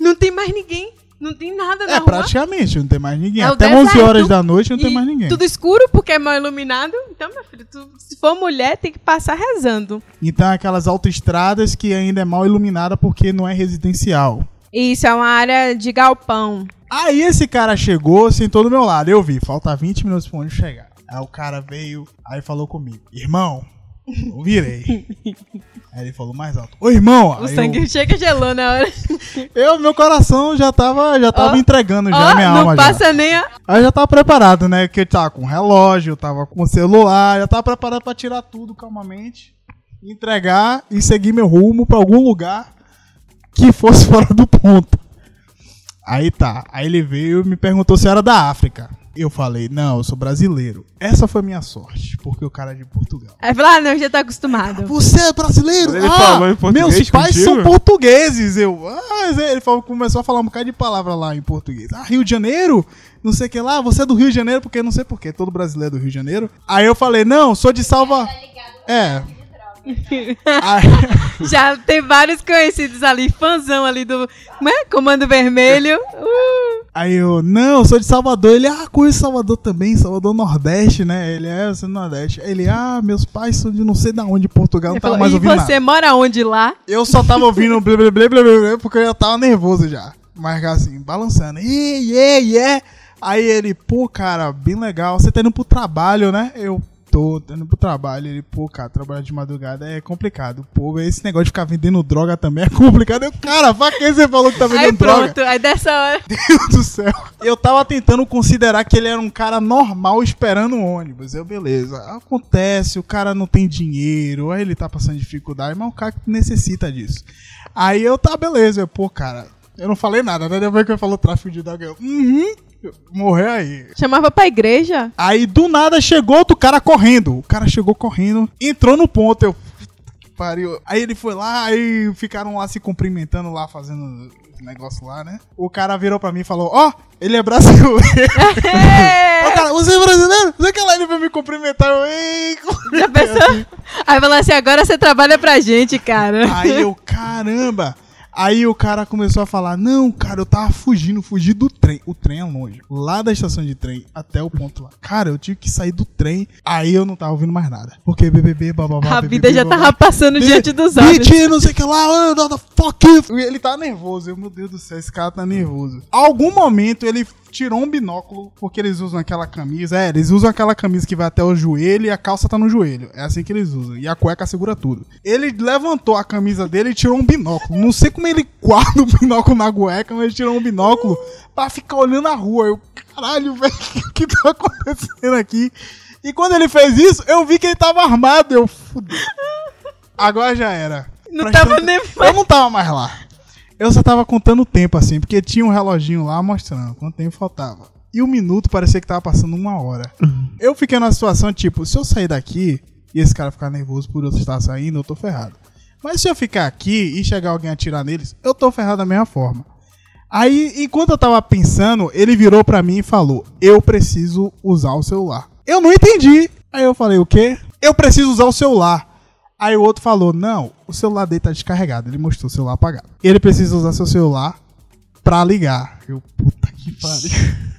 Speaker 1: Não tem mais ninguém, não tem nada na
Speaker 2: É,
Speaker 1: rua.
Speaker 2: praticamente, não tem mais ninguém.
Speaker 1: É
Speaker 2: Até 11
Speaker 1: deserto.
Speaker 2: horas da noite não tem mais ninguém.
Speaker 1: Tudo escuro porque é mal iluminado. Então, meu filho, tu- se for mulher, tem que passar rezando.
Speaker 2: Então aquelas autoestradas que ainda é mal iluminada porque não é residencial.
Speaker 1: Isso é uma área de galpão.
Speaker 2: Aí esse cara chegou, sentou do meu lado. Eu vi, falta 20 minutos pro ônibus chegar. Aí o cara veio, aí falou comigo: Irmão, eu virei. Aí ele falou mais alto: Ô irmão!
Speaker 1: O sangue chega gelou na hora.
Speaker 2: eu, eu, meu coração já tava, já tava
Speaker 1: Ó,
Speaker 2: entregando já a minha
Speaker 1: não
Speaker 2: alma já.
Speaker 1: passa nem a.
Speaker 2: Aí eu já tava preparado, né? Que eu tava com relógio, eu tava com celular, já tava preparado pra tirar tudo calmamente, entregar e seguir meu rumo pra algum lugar que fosse fora do ponto. Aí tá, aí ele veio e me perguntou se eu era da África. Eu falei, não, eu sou brasileiro. Essa foi minha sorte, porque o cara é de Portugal.
Speaker 1: Aí fala, ah, não, já tá acostumado.
Speaker 2: Você é brasileiro?
Speaker 3: Ele
Speaker 2: ah,
Speaker 3: falou em português
Speaker 2: meus pais
Speaker 3: contigo?
Speaker 2: são portugueses. Eu, ah, mas ele falou, começou a falar um bocado de palavra lá em português. Ah, Rio de Janeiro? Não sei o que lá. Você é do Rio de Janeiro? Porque não sei porquê. Todo brasileiro é do Rio de Janeiro. Aí eu falei, não, sou de Salva... É. Aí,
Speaker 1: Já tem vários conhecidos ali, fãzão ali do. Como é? Comando Vermelho. Uh.
Speaker 2: Aí eu, não, eu sou de Salvador. Ele, ah, conheço Salvador também. Salvador Nordeste, né? Ele é, eu sou do Nordeste. Ele, ah, meus pais são de não sei da onde, Portugal. Não
Speaker 1: Ele
Speaker 2: tava
Speaker 1: falou,
Speaker 2: mais
Speaker 1: e
Speaker 2: ouvindo
Speaker 1: você
Speaker 2: nada.
Speaker 1: mora onde lá?
Speaker 2: Eu só tava ouvindo blá blá blá blá blá porque eu já tava nervoso já. Mas assim, balançando. Yeah, yeah, yeah. Aí ele, pô, cara, bem legal. Você tá indo pro trabalho, né? Eu, tô indo pro trabalho. Ele, pô, cara, trabalhar de madrugada é complicado. Pô, esse negócio de ficar vendendo droga também é complicado. Eu, cara, pra que você falou que tá
Speaker 1: Aí
Speaker 2: vendendo droga?
Speaker 1: pronto, aí dessa hora.
Speaker 2: Deus do céu. Eu tava tentando considerar que ele era um cara normal esperando um ônibus. Eu, beleza. Acontece, o cara não tem dinheiro, aí ele tá passando dificuldade, mas o cara que necessita disso. Aí eu, tá, beleza. Eu, pô, cara, eu não falei nada, né? Depois que ele falou tráfico de droga, eu, uhum, morreu aí.
Speaker 1: Chamava pra igreja.
Speaker 2: Aí do nada chegou outro cara correndo. O cara chegou correndo, entrou no ponto. Eu. "Puta que Pariu. Aí ele foi lá, aí ficaram lá se cumprimentando lá, fazendo negócio lá, né? O cara virou pra mim e falou: Ó, ele é brasileiro.
Speaker 1: É.
Speaker 2: o cara, você é brasileiro? Você que lá ele veio me cumprimentar. Eu, ei,
Speaker 1: Já pensou? Aí falou assim, agora você trabalha pra gente, cara.
Speaker 2: Aí eu, caramba. Aí o cara começou a falar: Não, cara, eu tava fugindo, fugi do trem. O trem é longe. Lá da estação de trem até o ponto lá. Cara, eu tive que sair do trem. Aí eu não tava ouvindo mais nada. Porque BBB, bababá.
Speaker 1: A vida já tava passando diante dos olhos.
Speaker 2: Mentira, não sei o que lá, ah, the fuck you. Ele tá nervoso, eu, meu Deus do céu, esse cara tá nervoso. Algum momento ele tirou um binóculo, porque eles usam aquela camisa, é, eles usam aquela camisa que vai até o joelho e a calça tá no joelho. É assim que eles usam. E a cueca segura tudo. Ele levantou a camisa dele e tirou um binóculo. Não sei como ele guarda o binóculo na cueca, mas tirou um binóculo pra ficar olhando a rua. Eu, caralho, velho, o que tá acontecendo aqui? E quando ele fez isso, eu vi que ele tava armado. Eu, fudeu. Agora já era.
Speaker 1: Não
Speaker 2: Prestando-
Speaker 1: tava nem
Speaker 2: Eu não tava mais lá. Eu só tava contando o tempo, assim, porque tinha um reloginho lá mostrando quanto tempo faltava. E o minuto parecia que tava passando uma hora. Eu fiquei numa situação, tipo, se eu sair daqui e esse cara ficar nervoso por eu estar saindo, eu tô ferrado. Mas se eu ficar aqui e chegar alguém atirar neles, eu tô ferrado da mesma forma. Aí, enquanto eu tava pensando, ele virou pra mim e falou: Eu preciso usar o celular. Eu não entendi. Aí eu falei: O quê? Eu preciso usar o celular. Aí o outro falou: Não, o celular dele tá descarregado. Ele mostrou o celular apagado. Ele precisa usar seu celular pra ligar. Eu, puta que pariu.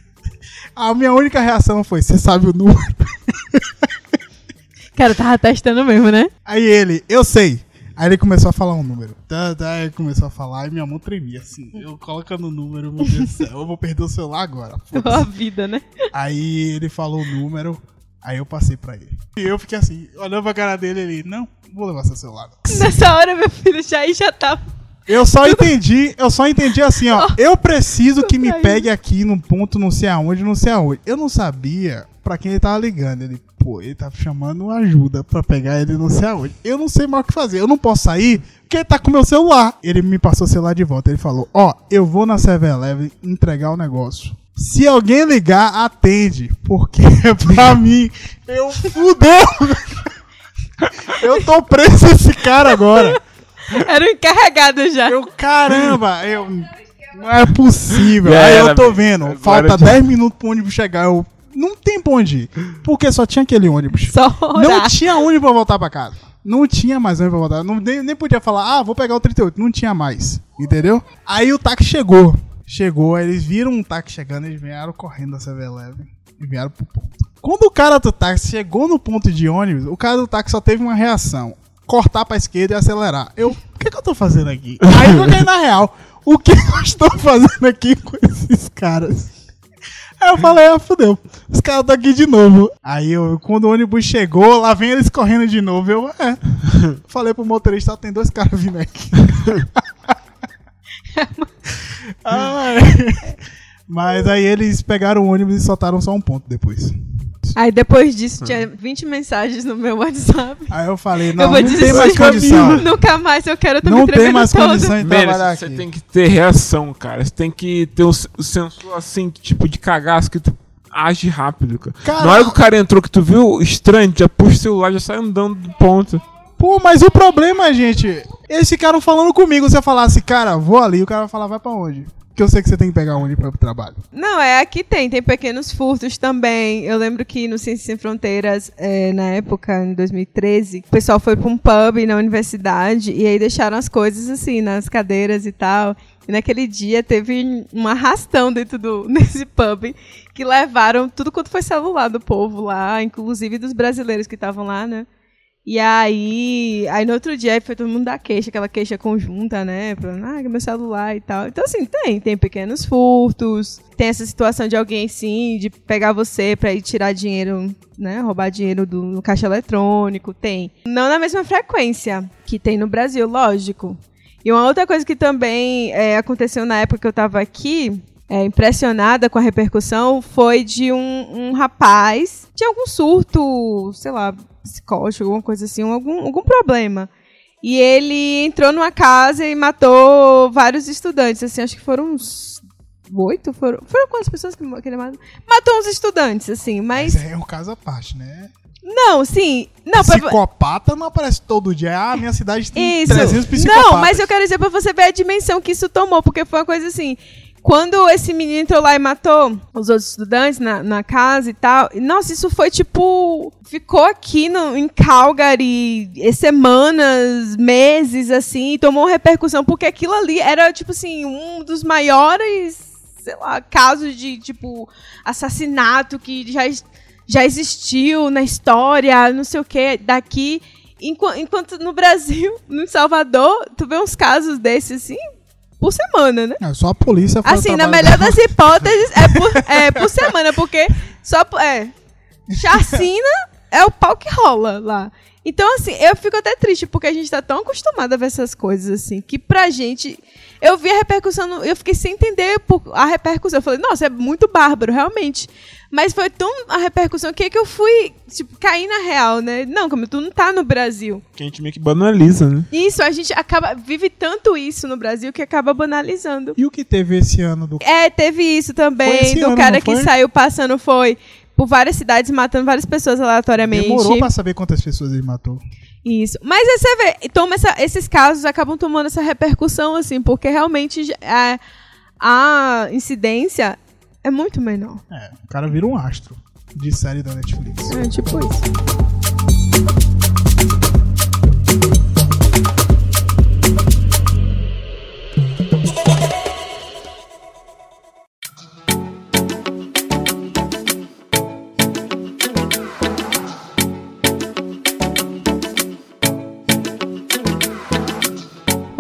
Speaker 2: A minha única reação foi: Você sabe o número?
Speaker 1: Cara, tava testando mesmo, né?
Speaker 2: Aí ele: Eu sei. Aí ele começou a falar um número. Tá, tá, aí começou a falar e minha mão tremia assim. Eu colocando o número, meu Deus do céu, eu vou perder o celular agora.
Speaker 1: A vida, né?
Speaker 2: Aí ele falou o número, aí eu passei pra ele. E eu fiquei assim, olhando pra cara dele, ele, não, vou levar seu celular. não."
Speaker 1: Nessa hora, meu filho, já aí já tava.
Speaker 2: Eu só entendi, eu só entendi assim, ó. Eu preciso que me pegue aqui num ponto não sei aonde, não sei aonde. Eu não sabia pra quem ele tava ligando. Ele, pô, ele tava chamando ajuda pra pegar ele não sei aonde. Eu não sei mais o que fazer. Eu não posso sair porque ele tá com meu celular. Ele me passou o celular de volta. Ele falou, ó, eu vou na 7-Eleven entregar o negócio. Se alguém ligar, atende. Porque pra mim, eu fudeu. Eu tô preso esse cara agora.
Speaker 1: Era o encarregado já.
Speaker 2: Eu, caramba, eu. Não é possível. Aí eu tô vendo, falta
Speaker 3: já-
Speaker 2: 10 minutos pro ônibus chegar. Eu. Não tem pra onde ir. Porque só tinha aquele ônibus.
Speaker 1: Só
Speaker 2: Não tinha ônibus pra voltar pra casa. Não tinha mais ônibus pra voltar. Não, nem, nem podia falar, ah, vou pegar o 38. Não tinha mais. Entendeu? Aí o táxi chegou. Chegou, aí eles viram um táxi chegando, eles vieram correndo da 7-Eleven e vieram pro ponto. Quando o cara do táxi chegou no ponto de ônibus, o cara do táxi só teve uma reação: cortar pra esquerda e acelerar. Eu, o que, que eu tô fazendo aqui? Aí eu fiquei na real: o que eu estou fazendo aqui com esses caras? Aí eu falei, ah, fudeu. Os caras estão aqui de novo. Aí eu, quando o ônibus chegou, lá vem eles correndo de novo. Eu, é. Falei pro motorista, tem dois caras vindo aqui. Mas aí eles pegaram o ônibus e soltaram só um ponto depois.
Speaker 1: Aí depois disso tinha 20 mensagens no meu WhatsApp.
Speaker 2: Aí eu falei,
Speaker 1: eu
Speaker 2: não,
Speaker 1: vou
Speaker 2: não tem mais condição.
Speaker 1: Nunca mais eu quero também
Speaker 2: Não tem mais
Speaker 1: todo.
Speaker 2: condição de
Speaker 3: Menes,
Speaker 2: trabalhar
Speaker 3: você
Speaker 2: aqui.
Speaker 3: tem que ter reação, cara. Você tem que ter o, o sensor assim, tipo de cagaço que tu age rápido, cara.
Speaker 2: Cara-
Speaker 3: Na hora que o cara entrou, que tu viu estranho, já puxa o celular, já sai andando do ponto.
Speaker 2: Pô, mas o problema, gente, eles ficaram falando comigo. Se eu falasse, cara, vou ali, o cara vai falar, vai pra onde? Porque eu sei que você tem que pegar pra ir pro trabalho.
Speaker 1: Não, é aqui tem, tem pequenos furtos também. Eu lembro que no Ciências Sem Fronteiras, é, na época, em 2013, o pessoal foi pra um pub na universidade e aí deixaram as coisas assim, nas cadeiras e tal. E naquele dia teve um arrastão dentro do, desse pub que levaram tudo quanto foi celular do povo lá, inclusive dos brasileiros que estavam lá, né? E aí, aí no outro dia foi todo mundo dar queixa, aquela queixa conjunta, né? Falando, ah, meu celular e tal. Então, assim, tem, tem pequenos furtos, tem essa situação de alguém, sim, de pegar você pra ir tirar dinheiro, né? Roubar dinheiro do caixa eletrônico, tem. Não na mesma frequência que tem no Brasil, lógico. E uma outra coisa que também é, aconteceu na época que eu tava aqui, é, impressionada com a repercussão, foi de um, um rapaz, tinha algum surto, sei lá, psicótico, alguma coisa assim, algum, algum problema. E ele entrou numa casa e matou vários estudantes, assim, acho que foram uns oito, foram, foram quantas pessoas que, que ele matou? Matou uns estudantes, assim, mas...
Speaker 2: Esse é um caso à parte, né?
Speaker 1: Não, sim, não, pra-
Speaker 2: Psicopata não aparece todo dia. Ah, minha cidade tem
Speaker 1: Isso.
Speaker 2: 300 psicopatas.
Speaker 1: Não, mas eu quero dizer pra você ver a dimensão que isso tomou, porque foi uma coisa assim. Quando esse menino entrou lá e matou os outros estudantes na, na casa e tal, nossa, isso foi tipo. Ficou aqui no, em Calgary semanas, meses, assim, e tomou repercussão, porque aquilo ali era, tipo assim, um dos maiores, sei lá, casos de, tipo, assassinato que já, já existiu na história, não sei o que, daqui. Enqu- Enquanto no Brasil, no Salvador, tu vê uns casos desses, assim, por semana, né?
Speaker 2: É, só a polícia faz o
Speaker 1: Assim, na melhor das hipóteses, é por, é por semana, porque só. É. Chacina é o pau que rola lá. Então, assim, eu fico até triste, porque a gente tá tão acostumado a ver essas coisas, assim, que pra gente. Eu vi a repercussão, no- eu fiquei sem entender a repercussão. Eu falei, nossa, é muito bárbaro, realmente. Mas foi tão a repercussão que, que eu fui, tipo, cair na real, né? Não, como tu não tá no Brasil.
Speaker 3: Que a gente meio que banaliza, né?
Speaker 1: Isso, a gente acaba. Vive tanto isso no Brasil que acaba banalizando.
Speaker 2: E o que teve esse ano do.
Speaker 1: É, teve isso também, do
Speaker 2: ano,
Speaker 1: cara que saiu passando, foi por várias cidades, matando várias pessoas aleatoriamente.
Speaker 2: Demorou pra saber quantas pessoas ele matou.
Speaker 1: Isso. Mas aí você vê, toma essa- esses casos acabam tomando essa repercussão, assim, porque realmente a, a incidência é muito menor.
Speaker 2: É, o cara vira um astro de série da Netflix.
Speaker 1: É tipo isso.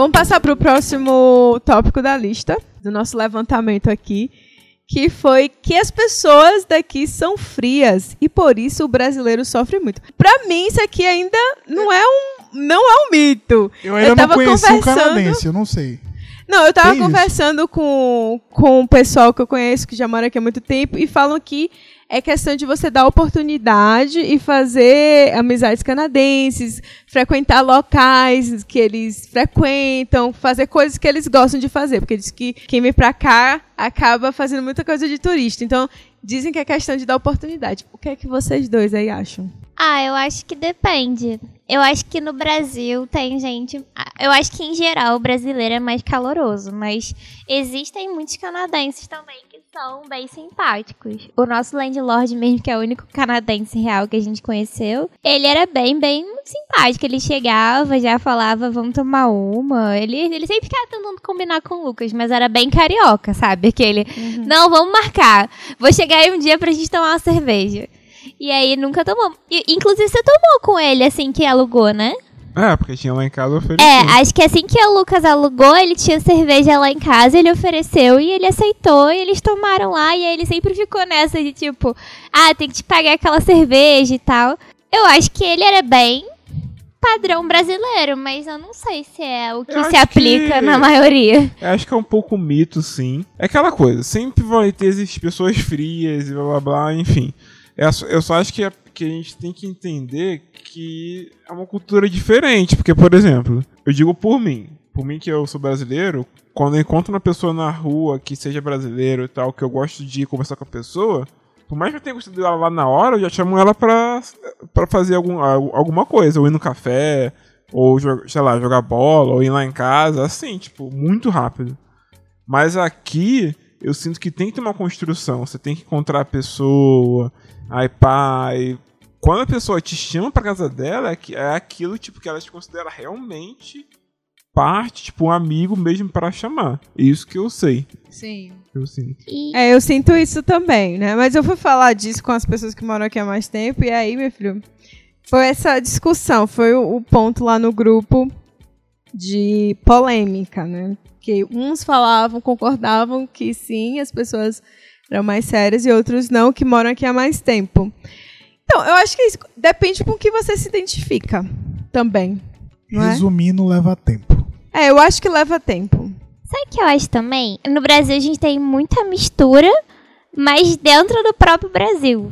Speaker 1: Vamos passar para o próximo tópico da lista do nosso levantamento aqui, que foi que as pessoas daqui são frias e por isso o brasileiro sofre muito. Pra mim isso aqui ainda não é um não é um mito.
Speaker 2: Eu ainda não
Speaker 1: tava
Speaker 2: conheci um
Speaker 1: conversando-
Speaker 2: canadense, eu não sei.
Speaker 1: Não, eu tava
Speaker 2: Tem isso?
Speaker 1: conversando com, com o pessoal que eu conheço que já mora aqui há muito tempo e falam que é questão de você dar oportunidade e fazer amizades canadenses, frequentar locais que eles frequentam, fazer coisas que eles gostam de fazer, porque diz que quem vem pra cá acaba fazendo muita coisa de turista. Então, dizem que é questão de dar oportunidade. O que é que vocês dois aí acham?
Speaker 4: Ah, eu acho que depende. Eu acho que no Brasil tem gente. ah, Eu acho que em geral o brasileiro é mais caloroso, mas existem muitos canadenses também que são bem simpáticos. O nosso landlord, mesmo que é o único canadense real que a gente conheceu, ele era bem, bem simpático. Ele chegava, já falava, vamos tomar uma. Ele, ele sempre ficava tentando combinar com o Lucas, mas era bem carioca, sabe? Aquele, não, vamos marcar. Vou chegar aí um dia pra gente tomar uma cerveja. E aí nunca tomou. E, inclusive você tomou com ele assim que alugou, né?
Speaker 3: É, porque tinha lá em casa oferecido.
Speaker 4: É, acho que assim que o Lucas alugou, ele tinha cerveja lá em casa, ele ofereceu e ele aceitou e eles tomaram lá e aí ele sempre ficou nessa de tipo, ah, tem que te pagar aquela cerveja e tal. Eu acho que ele era bem padrão brasileiro, mas eu não sei se é o que
Speaker 3: Eu
Speaker 4: se aplica
Speaker 3: que-
Speaker 4: na maioria.
Speaker 3: Eu acho que é um pouco mito, sim. É aquela coisa, sempre vai ter essas pessoas frias e blá blá blá, enfim. Eu só, eu só acho que, é- que a gente tem que entender que é uma cultura diferente. Porque, por exemplo, eu digo por mim. Por mim que eu sou brasileiro, quando eu encontro uma pessoa na rua que seja brasileiro e tal, que eu gosto de conversar com a pessoa, por mais que eu tenha gostado dela lá na hora, eu já chamo ela pra, pra fazer algum, al- alguma coisa. Ou ir no café, ou, sei lá, jogar bola, ou ir lá em casa, assim, tipo, muito rápido. Mas aqui, eu sinto que tem que ter uma construção. Você tem que encontrar a pessoa, aí pai. Quando a pessoa te chama pra casa dela, é que- é aquilo tipo que ela te considera realmente parte, tipo, um amigo mesmo para chamar. É Isso que eu sei.
Speaker 1: Sim.
Speaker 3: Eu sinto.
Speaker 1: É, eu sinto isso também, né? Mas eu fui falar disso com as pessoas que moram aqui há mais tempo, e aí, meu filho, foi essa discussão, foi o, o ponto lá no grupo de polêmica, né? Que uns falavam, concordavam que sim, as pessoas eram mais sérias e outros não, que moram aqui há mais tempo. Então, eu acho que isso depende com o que você se identifica também. Não é?
Speaker 2: Resumindo, leva tempo.
Speaker 1: é, eu acho que leva tempo.
Speaker 4: Sabe o que eu acho também? No Brasil a gente tem muita mistura, mas dentro do próprio Brasil.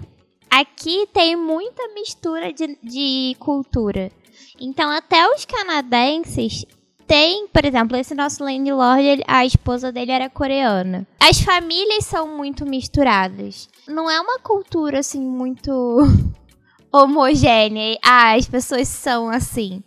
Speaker 4: Aqui tem muita mistura de, de cultura. Então até os canadenses têm, por exemplo, esse nosso landlord, a esposa dele era coreana. As famílias são muito misturadas. Não é uma cultura assim muito homogênea. Ah, as pessoas são assim.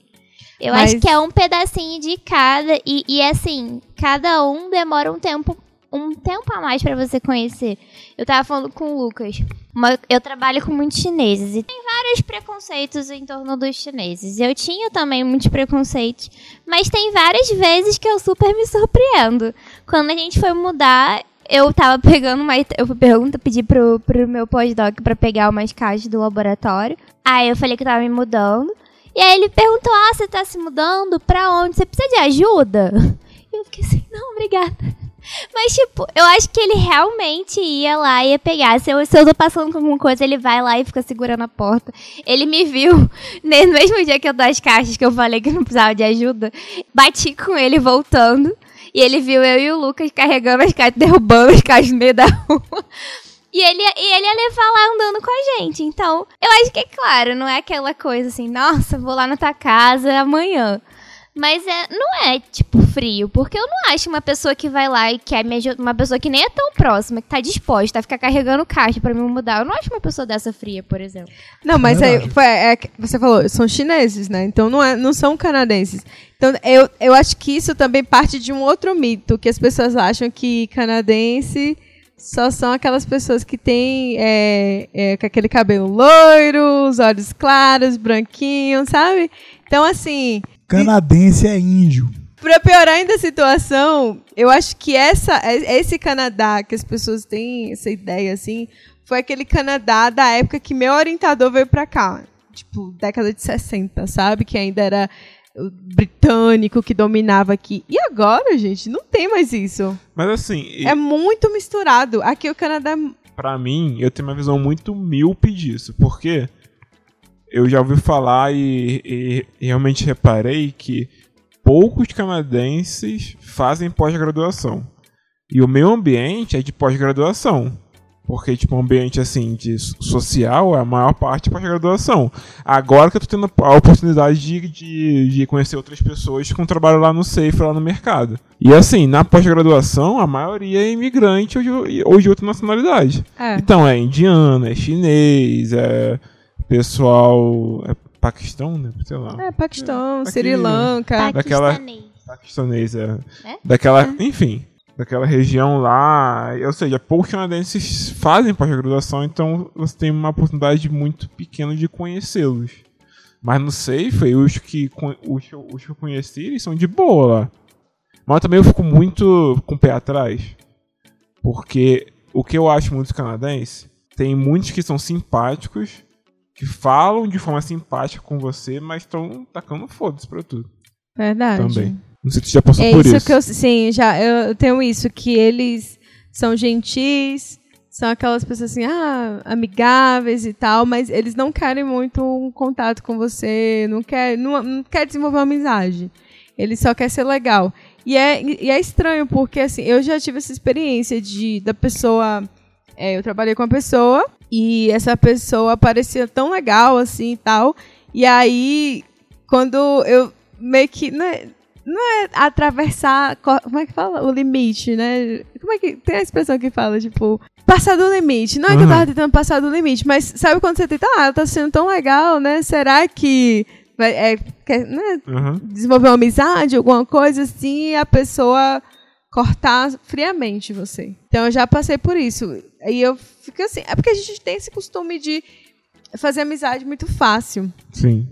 Speaker 4: Eu
Speaker 1: Mas-
Speaker 4: acho que é um pedacinho de cada e, e assim, cada um demora um tempo um tempo a mais pra você conhecer. Eu tava falando com o Lucas. uma- eu trabalho com muitos chineses e tem vários preconceitos em torno dos chineses. Eu tinha também muitos preconceitos, mas tem várias vezes que eu super me surpreendo. Quando a gente foi mudar, eu tava pegando uma. Eu pergunta, pedi pro, pro meu pós-doc pra pegar umas caixas do laboratório. Aí eu falei que tava me mudando. E aí ele perguntou: Ah, você tá se mudando? Pra onde? Você precisa de ajuda? E eu fiquei assim: Não, obrigada. Mas, tipo, eu acho que ele realmente ia lá e ia pegar. Se eu, se eu tô passando com alguma coisa, ele vai lá e fica segurando a porta. Ele me viu no mesmo dia que eu dou as caixas, que eu falei que não precisava de ajuda. Bati com ele voltando. E ele viu eu e o Lucas carregando as caixas, derrubando as caixas no meio da rua. E ele, e ele ia levar lá andando com a gente. Então, eu acho que é claro, não é aquela coisa assim, nossa, vou lá na tua casa amanhã. Mas é, não é, tipo, frio, porque eu não acho uma pessoa que vai lá e quer me ajudar, uma pessoa que nem é tão próxima, que tá disposta a ficar carregando caixa pra me mudar. Eu não acho uma pessoa dessa fria, por exemplo.
Speaker 1: Não, mas aí, é que você falou, são chineses, né? Então não, é, não são canadenses. Então eu, eu acho que isso também parte de um outro mito, que as pessoas acham que canadense só são aquelas pessoas que têm é, é, com aquele cabelo loiro, os olhos claros, branquinhos, sabe? Então, assim,
Speaker 2: Canadense é índio.
Speaker 1: Pra piorar ainda a situação, eu acho que essa, é- esse Canadá que as pessoas têm essa ideia assim, foi aquele Canadá da época que meu orientador veio pra cá. Tipo, década de 60, sabe? Que ainda era o britânico que dominava aqui. E agora, gente, não tem mais isso.
Speaker 3: Mas assim, e-
Speaker 1: É muito misturado. Aqui o Canadá.
Speaker 3: pra mim, eu tenho uma visão muito míope disso, porque eu já ouvi falar e, e realmente reparei que poucos canadenses fazem pós-graduação. E o meu ambiente é de pós-graduação. Porque, tipo, um ambiente, assim, de so- social é a maior parte pós-graduação. Agora que eu tô tendo a oportunidade de, de, de conhecer outras pessoas com trabalho lá no Safe, lá no mercado. E, assim, na pós-graduação, a maioria é imigrante ou de, ou de outra nacionalidade.
Speaker 1: É.
Speaker 3: Então, é indiano, é chinês, é pessoal... É Paquistão, né? Sei lá.
Speaker 1: É, Paquistão,
Speaker 3: Aqui-
Speaker 1: Sri Lanka.
Speaker 3: Daquela-
Speaker 4: Paquistanês.
Speaker 3: Paquistanês, é.
Speaker 4: É?
Speaker 3: Daquela... Enfim, daquela região lá. Ou seja, poucos canadenses fazem pós-graduação, então você tem uma oportunidade muito pequena de conhecê-los. Mas no Safe, os que, con- os, que eu- os que eu conheci, eles são de boa lá. Mas também eu fico muito com o pé atrás. Porque o que eu acho muito canadense, tem muitos que são simpáticos, que falam de forma simpática com você, mas estão tacando foda-se pra tudo.
Speaker 1: Verdade.
Speaker 3: Também. Não sei se tu já passou
Speaker 1: É
Speaker 3: por
Speaker 1: isso,
Speaker 3: isso.
Speaker 1: que eu. Sim, já eu tenho isso, que eles são gentis, são aquelas pessoas assim, ah, amigáveis e tal, mas eles não querem muito um contato com você, não quer, não, não quer desenvolver uma amizade. Ele só quer ser legal. E é, e é estranho, porque assim, eu já tive essa experiência de da pessoa. é, eu trabalhei com uma pessoa e essa pessoa parecia tão legal assim e tal. E aí, quando eu meio que. Não é, não é atravessar. co- Como é que fala? O limite, né? Como é que. Tem a expressão que fala, tipo. Passar do limite. Não é que eu
Speaker 3: Uhum.
Speaker 1: tava tentando passar do limite, mas sabe quando você tenta. Ah, ela tá sendo tão legal, né? Será que. Vai, é, quer, né?
Speaker 3: Aham.
Speaker 1: desenvolver uma amizade, alguma coisa assim, e a pessoa cortar friamente você. Então eu já passei por isso. Aí eu fico assim, é porque a gente tem esse costume de fazer amizade muito fácil.
Speaker 3: Sim.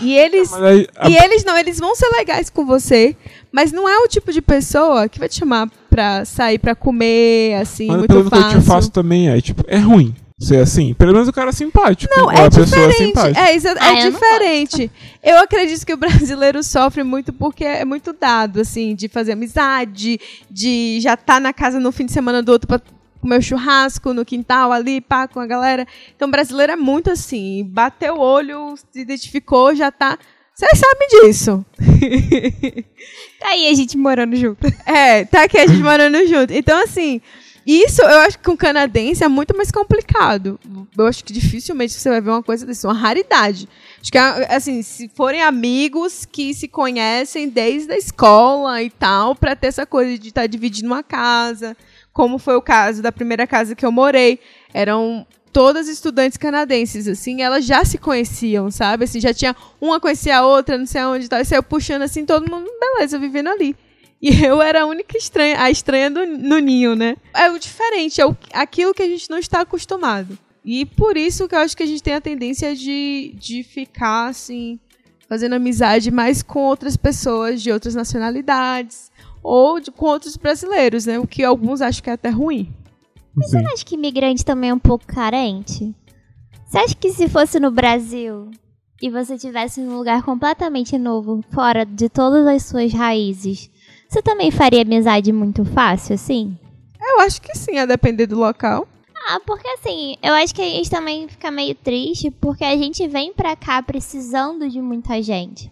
Speaker 1: E eles
Speaker 3: Mas aí, a-
Speaker 1: e eles não, eles vão ser legais com você, mas não é o tipo de pessoa que vai te chamar pra sair pra comer assim,
Speaker 3: mas
Speaker 1: muito
Speaker 3: pergunta que eu
Speaker 1: fácil.
Speaker 3: te faço também é, tipo, é ruim. ser assim. Pelo menos o cara é simpático.
Speaker 1: Não, é
Speaker 3: a pessoa é
Speaker 1: diferente.
Speaker 3: simpática.
Speaker 1: É,
Speaker 4: Ah,
Speaker 1: é
Speaker 4: eu não
Speaker 1: diferente. Eu acredito que o brasileiro sofre muito porque é muito dado, assim, de fazer amizade, de já estar na casa no fim de semana do outro pra o churrasco no quintal ali, pá, com a galera. Então, brasileiro é muito assim. Bateu o olho, se identificou, já tá. Vocês sabem disso.
Speaker 4: Tá aí a gente morando junto.
Speaker 1: É, tá aqui a gente morando junto. Então, assim, isso eu acho que com canadense é muito mais complicado. Eu acho que dificilmente você vai ver uma coisa dessa, uma raridade. Acho que, assim, se forem amigos que se conhecem desde a escola e tal, pra ter essa coisa de estar dividindo uma casa, como foi o caso da primeira casa que eu morei. Eram todas estudantes canadenses, assim, elas já se conheciam, sabe? Assim, já tinha uma conhecia a outra, não sei aonde tal, e saiu puxando assim, todo mundo, beleza, vivendo ali. E eu era a única estranha, a estranha do, no ninho, né? É o diferente, é o, aquilo que a gente não está acostumado. E por isso que eu acho que a gente tem a tendência de, de ficar, assim, fazendo amizade mais com outras pessoas de outras nacionalidades ou de- com outros brasileiros, né? O que alguns acham que é até ruim.
Speaker 3: Sim.
Speaker 4: Acho que imigrante também é um pouco carente. Você acha que se fosse no Brasil e você tivesse num lugar completamente novo, fora de todas as suas raízes, você também faria amizade muito fácil, assim?
Speaker 1: Eu acho que sim, a depender do local.
Speaker 4: Ah, porque assim, eu acho que a gente também fica meio triste porque a gente vem pra cá precisando de muita gente.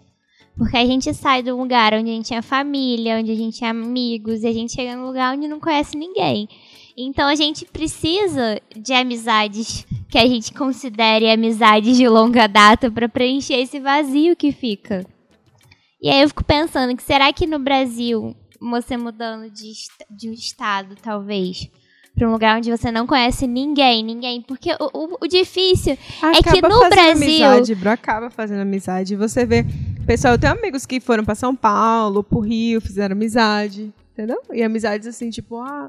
Speaker 4: Porque a gente sai de um lugar onde a gente tinha família, onde a gente tinha amigos, e a gente chega num lugar onde não conhece ninguém. Então a gente precisa de amizades que a gente considere amizades de longa data pra preencher esse vazio que fica. E aí eu fico pensando que será que no Brasil, você mudando de, de um estado, talvez, pra um lugar onde você não conhece ninguém, ninguém. Porque o, o- o difícil É que
Speaker 1: Acaba
Speaker 4: no
Speaker 1: fazendo
Speaker 4: Brasil-
Speaker 1: Amizade, bro, acaba fazendo amizade. Você vê. Pessoal, eu tenho amigos que foram pra São Paulo, pro Rio, fizeram amizade. Entendeu? E amizades assim, tipo, ah.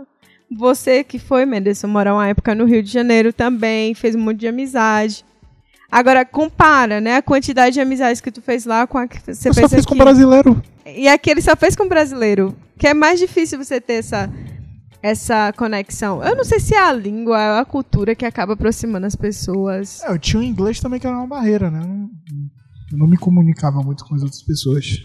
Speaker 1: Você que foi, Menderson, morar uma época no Rio de Janeiro também, fez um monte de amizade. Agora, compara, né? A quantidade de amizades que tu fez lá com a que você
Speaker 2: Eu
Speaker 1: fez
Speaker 2: só fiz com
Speaker 1: aqui.
Speaker 2: brasileiro.
Speaker 1: E aqui ele só fez com brasileiro. Que é mais difícil você ter essa, essa conexão. Eu não sei se é a língua, é a cultura que acaba aproximando as pessoas.
Speaker 2: É, eu tinha o inglês também que era uma barreira, né? Eu não, me comunicava muito com as outras pessoas.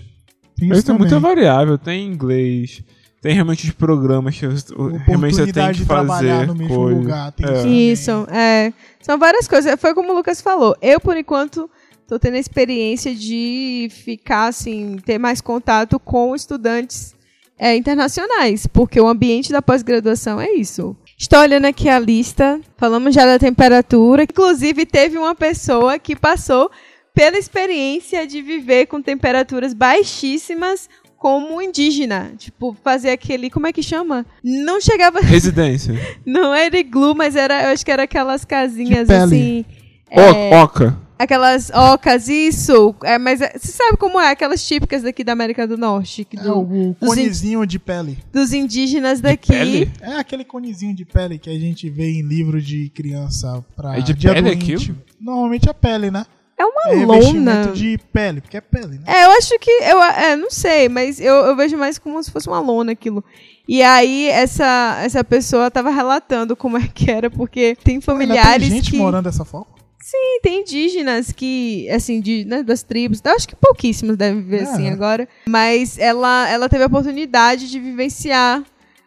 Speaker 2: Tem
Speaker 3: Mas
Speaker 2: isso
Speaker 3: tem muita variável. Tem inglês, tem realmente os programas que você- realmente você tem que
Speaker 2: de trabalhar
Speaker 3: fazer
Speaker 2: no mesmo
Speaker 3: coisa.
Speaker 2: lugar. Tem
Speaker 3: É.
Speaker 2: isso.
Speaker 1: Isso, é. São várias coisas. Foi como o Lucas falou. Eu, por enquanto, tô tendo a experiência de ficar, assim, ter mais contato com estudantes é, internacionais, porque o ambiente da pós-graduação é isso. Estou olhando aqui a lista, falamos já da temperatura. Inclusive, teve uma pessoa que passou pela experiência de viver com temperaturas baixíssimas como indígena. Tipo, fazer aquele. Como é que chama? Não chegava.
Speaker 3: Residência.
Speaker 1: Não era iglu, mas era, eu acho que era aquelas casinhas
Speaker 2: De pele.
Speaker 1: assim.
Speaker 3: O-
Speaker 1: é,
Speaker 3: Oca.
Speaker 1: aquelas ocas, isso. É, mas é, você sabe como é? Aquelas típicas daqui da América do Norte, que
Speaker 2: É
Speaker 1: do-
Speaker 2: o, o
Speaker 1: in-
Speaker 2: conezinho de pele.
Speaker 1: dos indígenas daqui.
Speaker 3: Pele?
Speaker 2: É aquele conezinho de pele que a gente vê em livro de criança pra
Speaker 3: É de
Speaker 2: dia
Speaker 3: pele aquilo?
Speaker 2: Normalmente é pele, né?
Speaker 1: É uma
Speaker 2: É
Speaker 1: lona.
Speaker 2: de pele, porque é pele, né?
Speaker 1: É, eu acho que. Eu é, não sei, mas eu, eu vejo mais como se fosse uma lona aquilo. E aí, essa, essa pessoa tava relatando como é que era, porque tem familiares
Speaker 2: tem gente
Speaker 1: que.
Speaker 2: morando dessa forma.
Speaker 1: Sim, tem indígenas que, assim, de, né, das tribos, eu acho que pouquíssimos devem viver
Speaker 2: É.
Speaker 1: assim agora, mas ela, ela teve a oportunidade de vivenciar,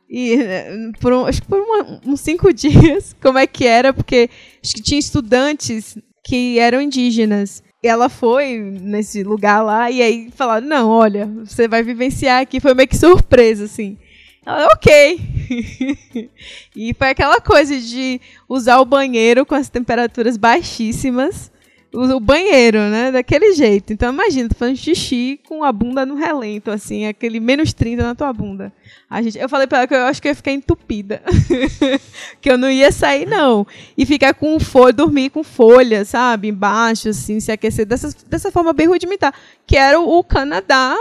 Speaker 1: e, por um- acho que por uma- uns cinco dias, como é que era, porque acho que tinha estudantes que eram indígenas. E ela foi nesse lugar lá e aí falaram, não, olha, você vai vivenciar aqui, foi meio que surpresa, assim. Ela, ok. e foi aquela coisa de usar o banheiro com as temperaturas baixíssimas. O, banheiro, né? Daquele jeito. Então imagina, tu fazendo xixi com a bunda no relento, assim, aquele menos 30 na tua bunda. A gente, eu falei pra ela que eu acho que eu ia ficar entupida. que eu não ia sair, não. E ficar com folha, dormir com folha, sabe? Embaixo, assim, se aquecer dessa, dessa forma bem rudimentar. Que era o, o Canadá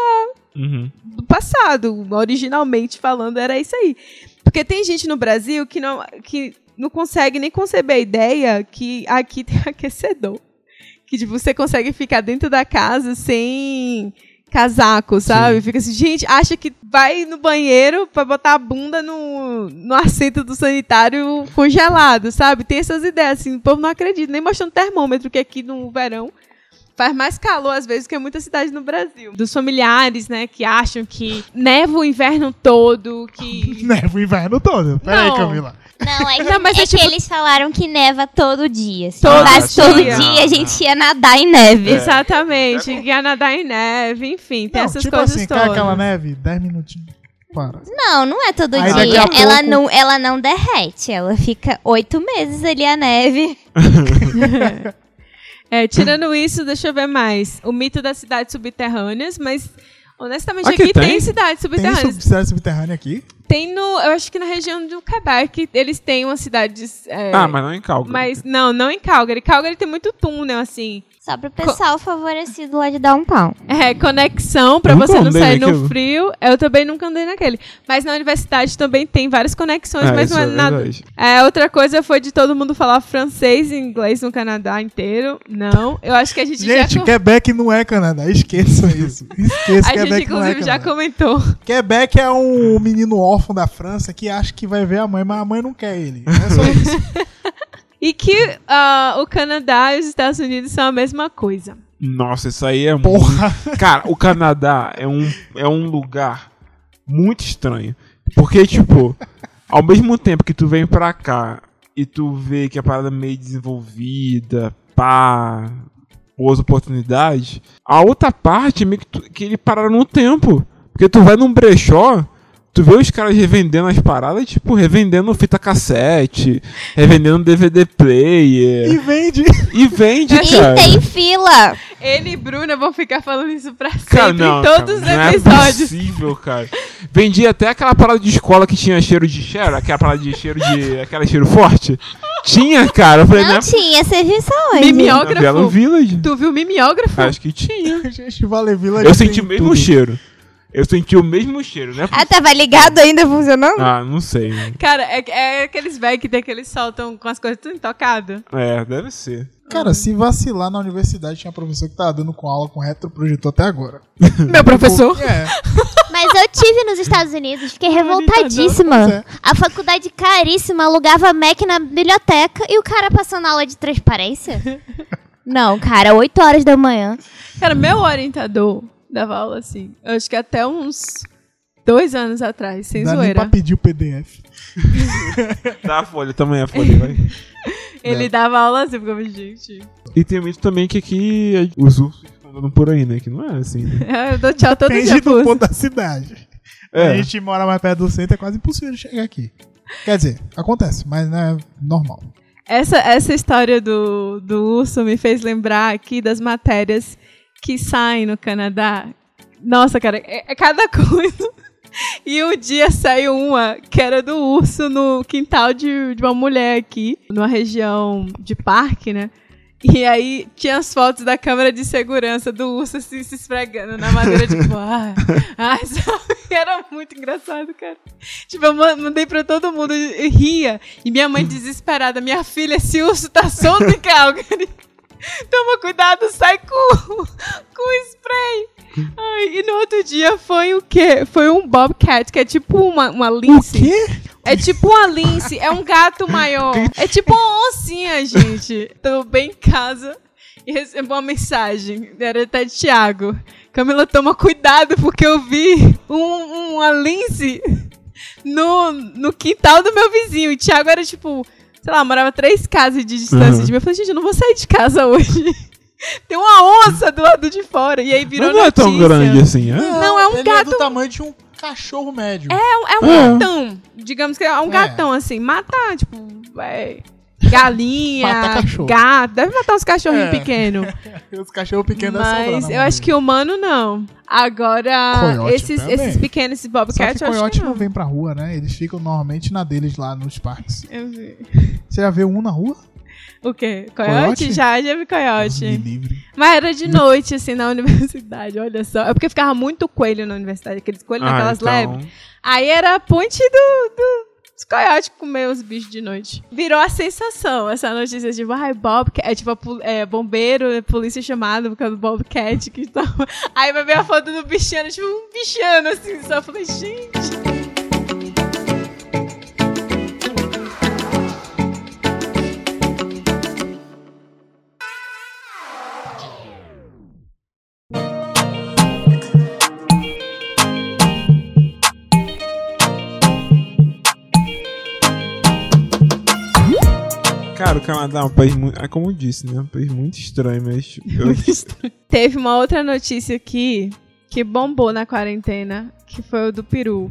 Speaker 3: Uhum.
Speaker 1: do passado, originalmente falando, era isso aí. Porque tem gente no Brasil que não, que não consegue nem conceber a ideia que aqui tem aquecedor. Que tipo, você consegue ficar dentro da casa sem casaco, sabe? Fica assim, gente, acha que vai no banheiro pra botar a bunda no, no assento do sanitário congelado, sabe? Tem essas ideias, assim, o povo não acredita, nem mostrando termômetro, que aqui no verão faz mais calor às vezes que muita cidade no Brasil. Dos familiares, né, que acham que neva o inverno todo, que...
Speaker 2: Neva o inverno todo. Pera aí,
Speaker 1: Não.
Speaker 2: Camila.
Speaker 4: Não, é que,
Speaker 1: Não, mas
Speaker 4: é
Speaker 1: é tipo-
Speaker 4: que eles falaram que neva todo dia. Se
Speaker 1: Todo
Speaker 4: nevasse todo
Speaker 1: dia.
Speaker 4: dia, a gente ia nadar em neve.
Speaker 1: Exatamente, que ia nadar em neve, enfim, tem
Speaker 2: Não,
Speaker 1: essas
Speaker 2: tipo
Speaker 1: coisas
Speaker 2: assim, cai
Speaker 1: todas.
Speaker 2: aquela neve, 10 minutinhos. Para.
Speaker 4: Não, não é todo
Speaker 2: Aí
Speaker 4: dia.
Speaker 2: a
Speaker 4: Ela,
Speaker 2: pouco-
Speaker 4: não, ela não derrete. Ela fica oito meses ali a neve.
Speaker 1: É, tirando isso, deixa eu ver mais. O mito das cidades subterrâneas, mas honestamente
Speaker 3: Aqui
Speaker 1: aqui, tem?
Speaker 3: tem?
Speaker 1: cidades
Speaker 2: Tem
Speaker 1: subterrâneas.
Speaker 2: sub cidade subterrânea aqui?
Speaker 1: Tem no, eu acho que na região do Quebec, eles têm umas cidades. é,
Speaker 3: Ah, mas não em Calgary.
Speaker 1: mas não, não em Calgary. Calgary tem muito túnel, assim.
Speaker 4: Só pro pessoal favorecido lá de downtown.
Speaker 1: É, conexão pra
Speaker 3: Nunca
Speaker 1: você não sair no frio. Eu também nunca andei naquele. Mas na universidade também tem várias conexões,
Speaker 3: É,
Speaker 1: mas não é,
Speaker 3: é
Speaker 1: nada. É, outra coisa foi de todo mundo falar francês e inglês no Canadá inteiro. Não. Eu acho que a gente,
Speaker 2: Gente,
Speaker 1: já.
Speaker 2: Quebec não é Canadá. Esqueçam isso. Esqueça,
Speaker 1: A gente,
Speaker 2: Quebec não é
Speaker 1: inclusive, já
Speaker 2: Canadá.
Speaker 1: comentou.
Speaker 2: Quebec é um menino órfão da França que acha que vai ver a mãe, mas a mãe não quer ele. É só isso.
Speaker 1: E que ah, o Canadá e os Estados Unidos são a mesma coisa.
Speaker 3: Nossa, isso aí é muito.
Speaker 2: Porra.
Speaker 3: Cara, o Canadá é um, é um lugar muito estranho. Porque, tipo, ao mesmo tempo que tu vem pra cá e tu vê que a parada é meio desenvolvida, pá, boas oportunidades, a outra parte é meio que, tu, que ele para no tempo. Porque tu vai num brechó, tu vê os caras revendendo as paradas, tipo, revendendo fita cassete, revendendo DVD player.
Speaker 2: E vende.
Speaker 3: E vende,
Speaker 4: E
Speaker 3: cara.
Speaker 4: tem fila!
Speaker 1: Ele e Bruna vão ficar falando isso pra sempre
Speaker 3: Cara, não,
Speaker 1: em todos
Speaker 3: cara,
Speaker 1: os
Speaker 3: não
Speaker 1: episódios.
Speaker 3: é possível, cara. Vendia até aquela parada de escola que tinha cheiro de cheiro, aquela parada de cheiro de. aquela cheiro forte. Tinha, cara. Eu falei,
Speaker 4: Não
Speaker 3: né?
Speaker 4: tinha, você viu isso aonde?
Speaker 1: Mimeógrafo.
Speaker 3: Na Belo Village.
Speaker 1: Tu viu mimeógrafo?
Speaker 3: Acho que tinha.
Speaker 2: Gente, Vale Vila
Speaker 3: Eu senti o mesmo cheiro. Eu senti o mesmo cheiro, né?
Speaker 4: Ah, tava ligado ainda funcionando?
Speaker 3: Ah, não sei.
Speaker 1: Cara, é, é aqueles velhos que tem que eles soltam com as coisas tudo intocado.
Speaker 3: É, deve ser.
Speaker 2: Cara, se vacilar na universidade, tinha professor que tava dando com aula com retroprojetor até agora.
Speaker 1: Meu professor.
Speaker 2: É.
Speaker 4: Mas eu tive nos Estados Unidos, fiquei
Speaker 2: Pois
Speaker 4: revoltadíssima.
Speaker 2: é.
Speaker 4: A faculdade caríssima alugava Mac na biblioteca e o cara passando aula de transparência? Não, cara, 8 horas da manhã.
Speaker 1: Cara, meu orientador dava aula assim. Eu acho que até uns dois anos atrás, sem
Speaker 2: Dá nem pra
Speaker 1: zoeira.
Speaker 2: pedir o PDF.
Speaker 3: Dá a folha, também a folha, vai.
Speaker 1: Ele dava aula assim, ficava, gente.
Speaker 3: E tem muito também que aqui os ursos estão andando por aí, né? Que não é assim. Né?
Speaker 1: Eu dou tchau todo
Speaker 2: Depende
Speaker 1: dia
Speaker 2: do
Speaker 1: pro
Speaker 2: ponto da cidade. A
Speaker 3: É.
Speaker 2: gente mora mais perto do centro, é quase impossível de chegar aqui. Quer dizer, acontece, mas não é normal.
Speaker 1: Essa, essa história do, do urso me fez lembrar aqui das matérias que saem no Canadá. Nossa, cara, é, é cada coisa. E um dia saiu uma que era do urso no quintal de, de uma mulher aqui, numa região de parque, né? E aí tinha as fotos da câmera de segurança do urso assim, se esfregando na madeira, tipo, ah, ah, sabe? Era muito engraçado, cara. Tipo, eu ma- mandei pra todo mundo e ria. E minha mãe desesperada, minha filha, esse urso tá solto em Calgary. Toma cuidado, sai com, com spray. Ai, e no outro dia foi o quê? Foi um Bobcat, que é tipo uma, uma lince.
Speaker 2: O quê?
Speaker 1: É tipo uma lince, é um gato maior. É tipo uma oncinha, gente. Tô bem em casa e recebo uma mensagem. Era até de Thiago. Camila, toma cuidado, porque eu vi um- uma lince no, no quintal do meu vizinho. E Thiago era tipo, sei lá, morava três casas de distância
Speaker 3: Uhum.
Speaker 1: de mim. Eu falei, gente, eu não vou sair de casa hoje. Tem uma onça do lado de fora. E aí virou
Speaker 3: Mas não é tão grande assim, é?
Speaker 1: Não, é um
Speaker 2: ele
Speaker 1: gato-
Speaker 2: É do tamanho de um cachorro médio.
Speaker 1: É um, é um
Speaker 3: É.
Speaker 1: gatão. Digamos que é um
Speaker 2: É.
Speaker 1: gatão, assim. Matar, tipo, é, galinha, gato. Deve matar os cachorrinhos
Speaker 2: É.
Speaker 1: pequenos.
Speaker 2: Os cachorros pequenos sobrar
Speaker 1: Mas eu acho que humano não. Agora,
Speaker 2: Coiote
Speaker 1: esses,
Speaker 2: também.
Speaker 1: esses pequenos, esses
Speaker 2: Só
Speaker 1: bobcat,
Speaker 2: que
Speaker 1: eu acho
Speaker 2: coiote
Speaker 1: que
Speaker 2: não
Speaker 1: não.
Speaker 2: vem pra rua, né? Eles ficam normalmente na deles lá nos parques.
Speaker 1: Eu vi.
Speaker 2: Você já viu um na rua?
Speaker 1: O quê? Coiote?
Speaker 2: Coiote?
Speaker 1: Já, já vi
Speaker 2: Deus me
Speaker 1: coiote.
Speaker 2: livre.
Speaker 1: Mas era de noite, assim, na universidade, olha só. É porque ficava muito coelho na universidade, aqueles coelhos
Speaker 3: Ah,
Speaker 1: naquelas
Speaker 3: então-
Speaker 1: leves. Aí era a ponte do, do, os coiotes comer os bichos de noite. Virou a sensação, essa notícia, tipo, ai, Bobcat, é tipo, é, bombeiro, é, polícia chamada por causa do Bobcat, que tava... Aí vai ver a foto do bichano, tipo, um bichano, assim, só falei, gente...
Speaker 3: Canadá é um país muito. É como eu disse, né? Um país muito estranho, mas. eu-
Speaker 1: Teve uma outra notícia aqui que bombou na quarentena, que foi o do peru.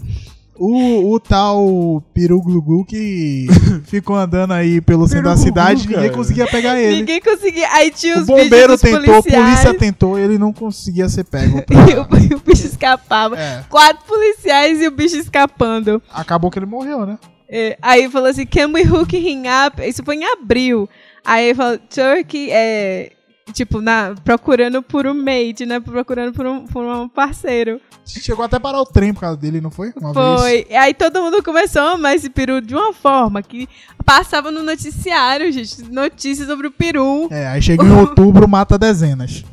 Speaker 2: O, o tal Peru Glugu que ficou andando aí pelo centro da cidade
Speaker 3: Glugu,
Speaker 2: ninguém conseguia pegar ele.
Speaker 1: Ninguém conseguia. Aí tinha
Speaker 2: O
Speaker 1: os vídeos
Speaker 2: bombeiro
Speaker 1: dos
Speaker 2: tentou, a
Speaker 1: policiais,
Speaker 2: polícia tentou, ele não conseguia ser pego.
Speaker 1: e, o, e o bicho escapava.
Speaker 2: É,
Speaker 1: Quatro policiais e o bicho escapando.
Speaker 2: acabou que ele morreu, né?
Speaker 1: É, aí falou assim, can we hook him up? Isso foi em abril. Aí ele falou, Turkey, é... Tipo, na, procurando por um mate, né? Procurando por um, por um parceiro.
Speaker 2: Chegou até a parar o trem por causa dele, não foi? Uma vez.
Speaker 1: Foi. Aí todo mundo começou a amar esse peru de uma forma que passava no noticiário, gente. Notícias sobre o peru.
Speaker 2: É, aí chega em outubro, mata dezenas.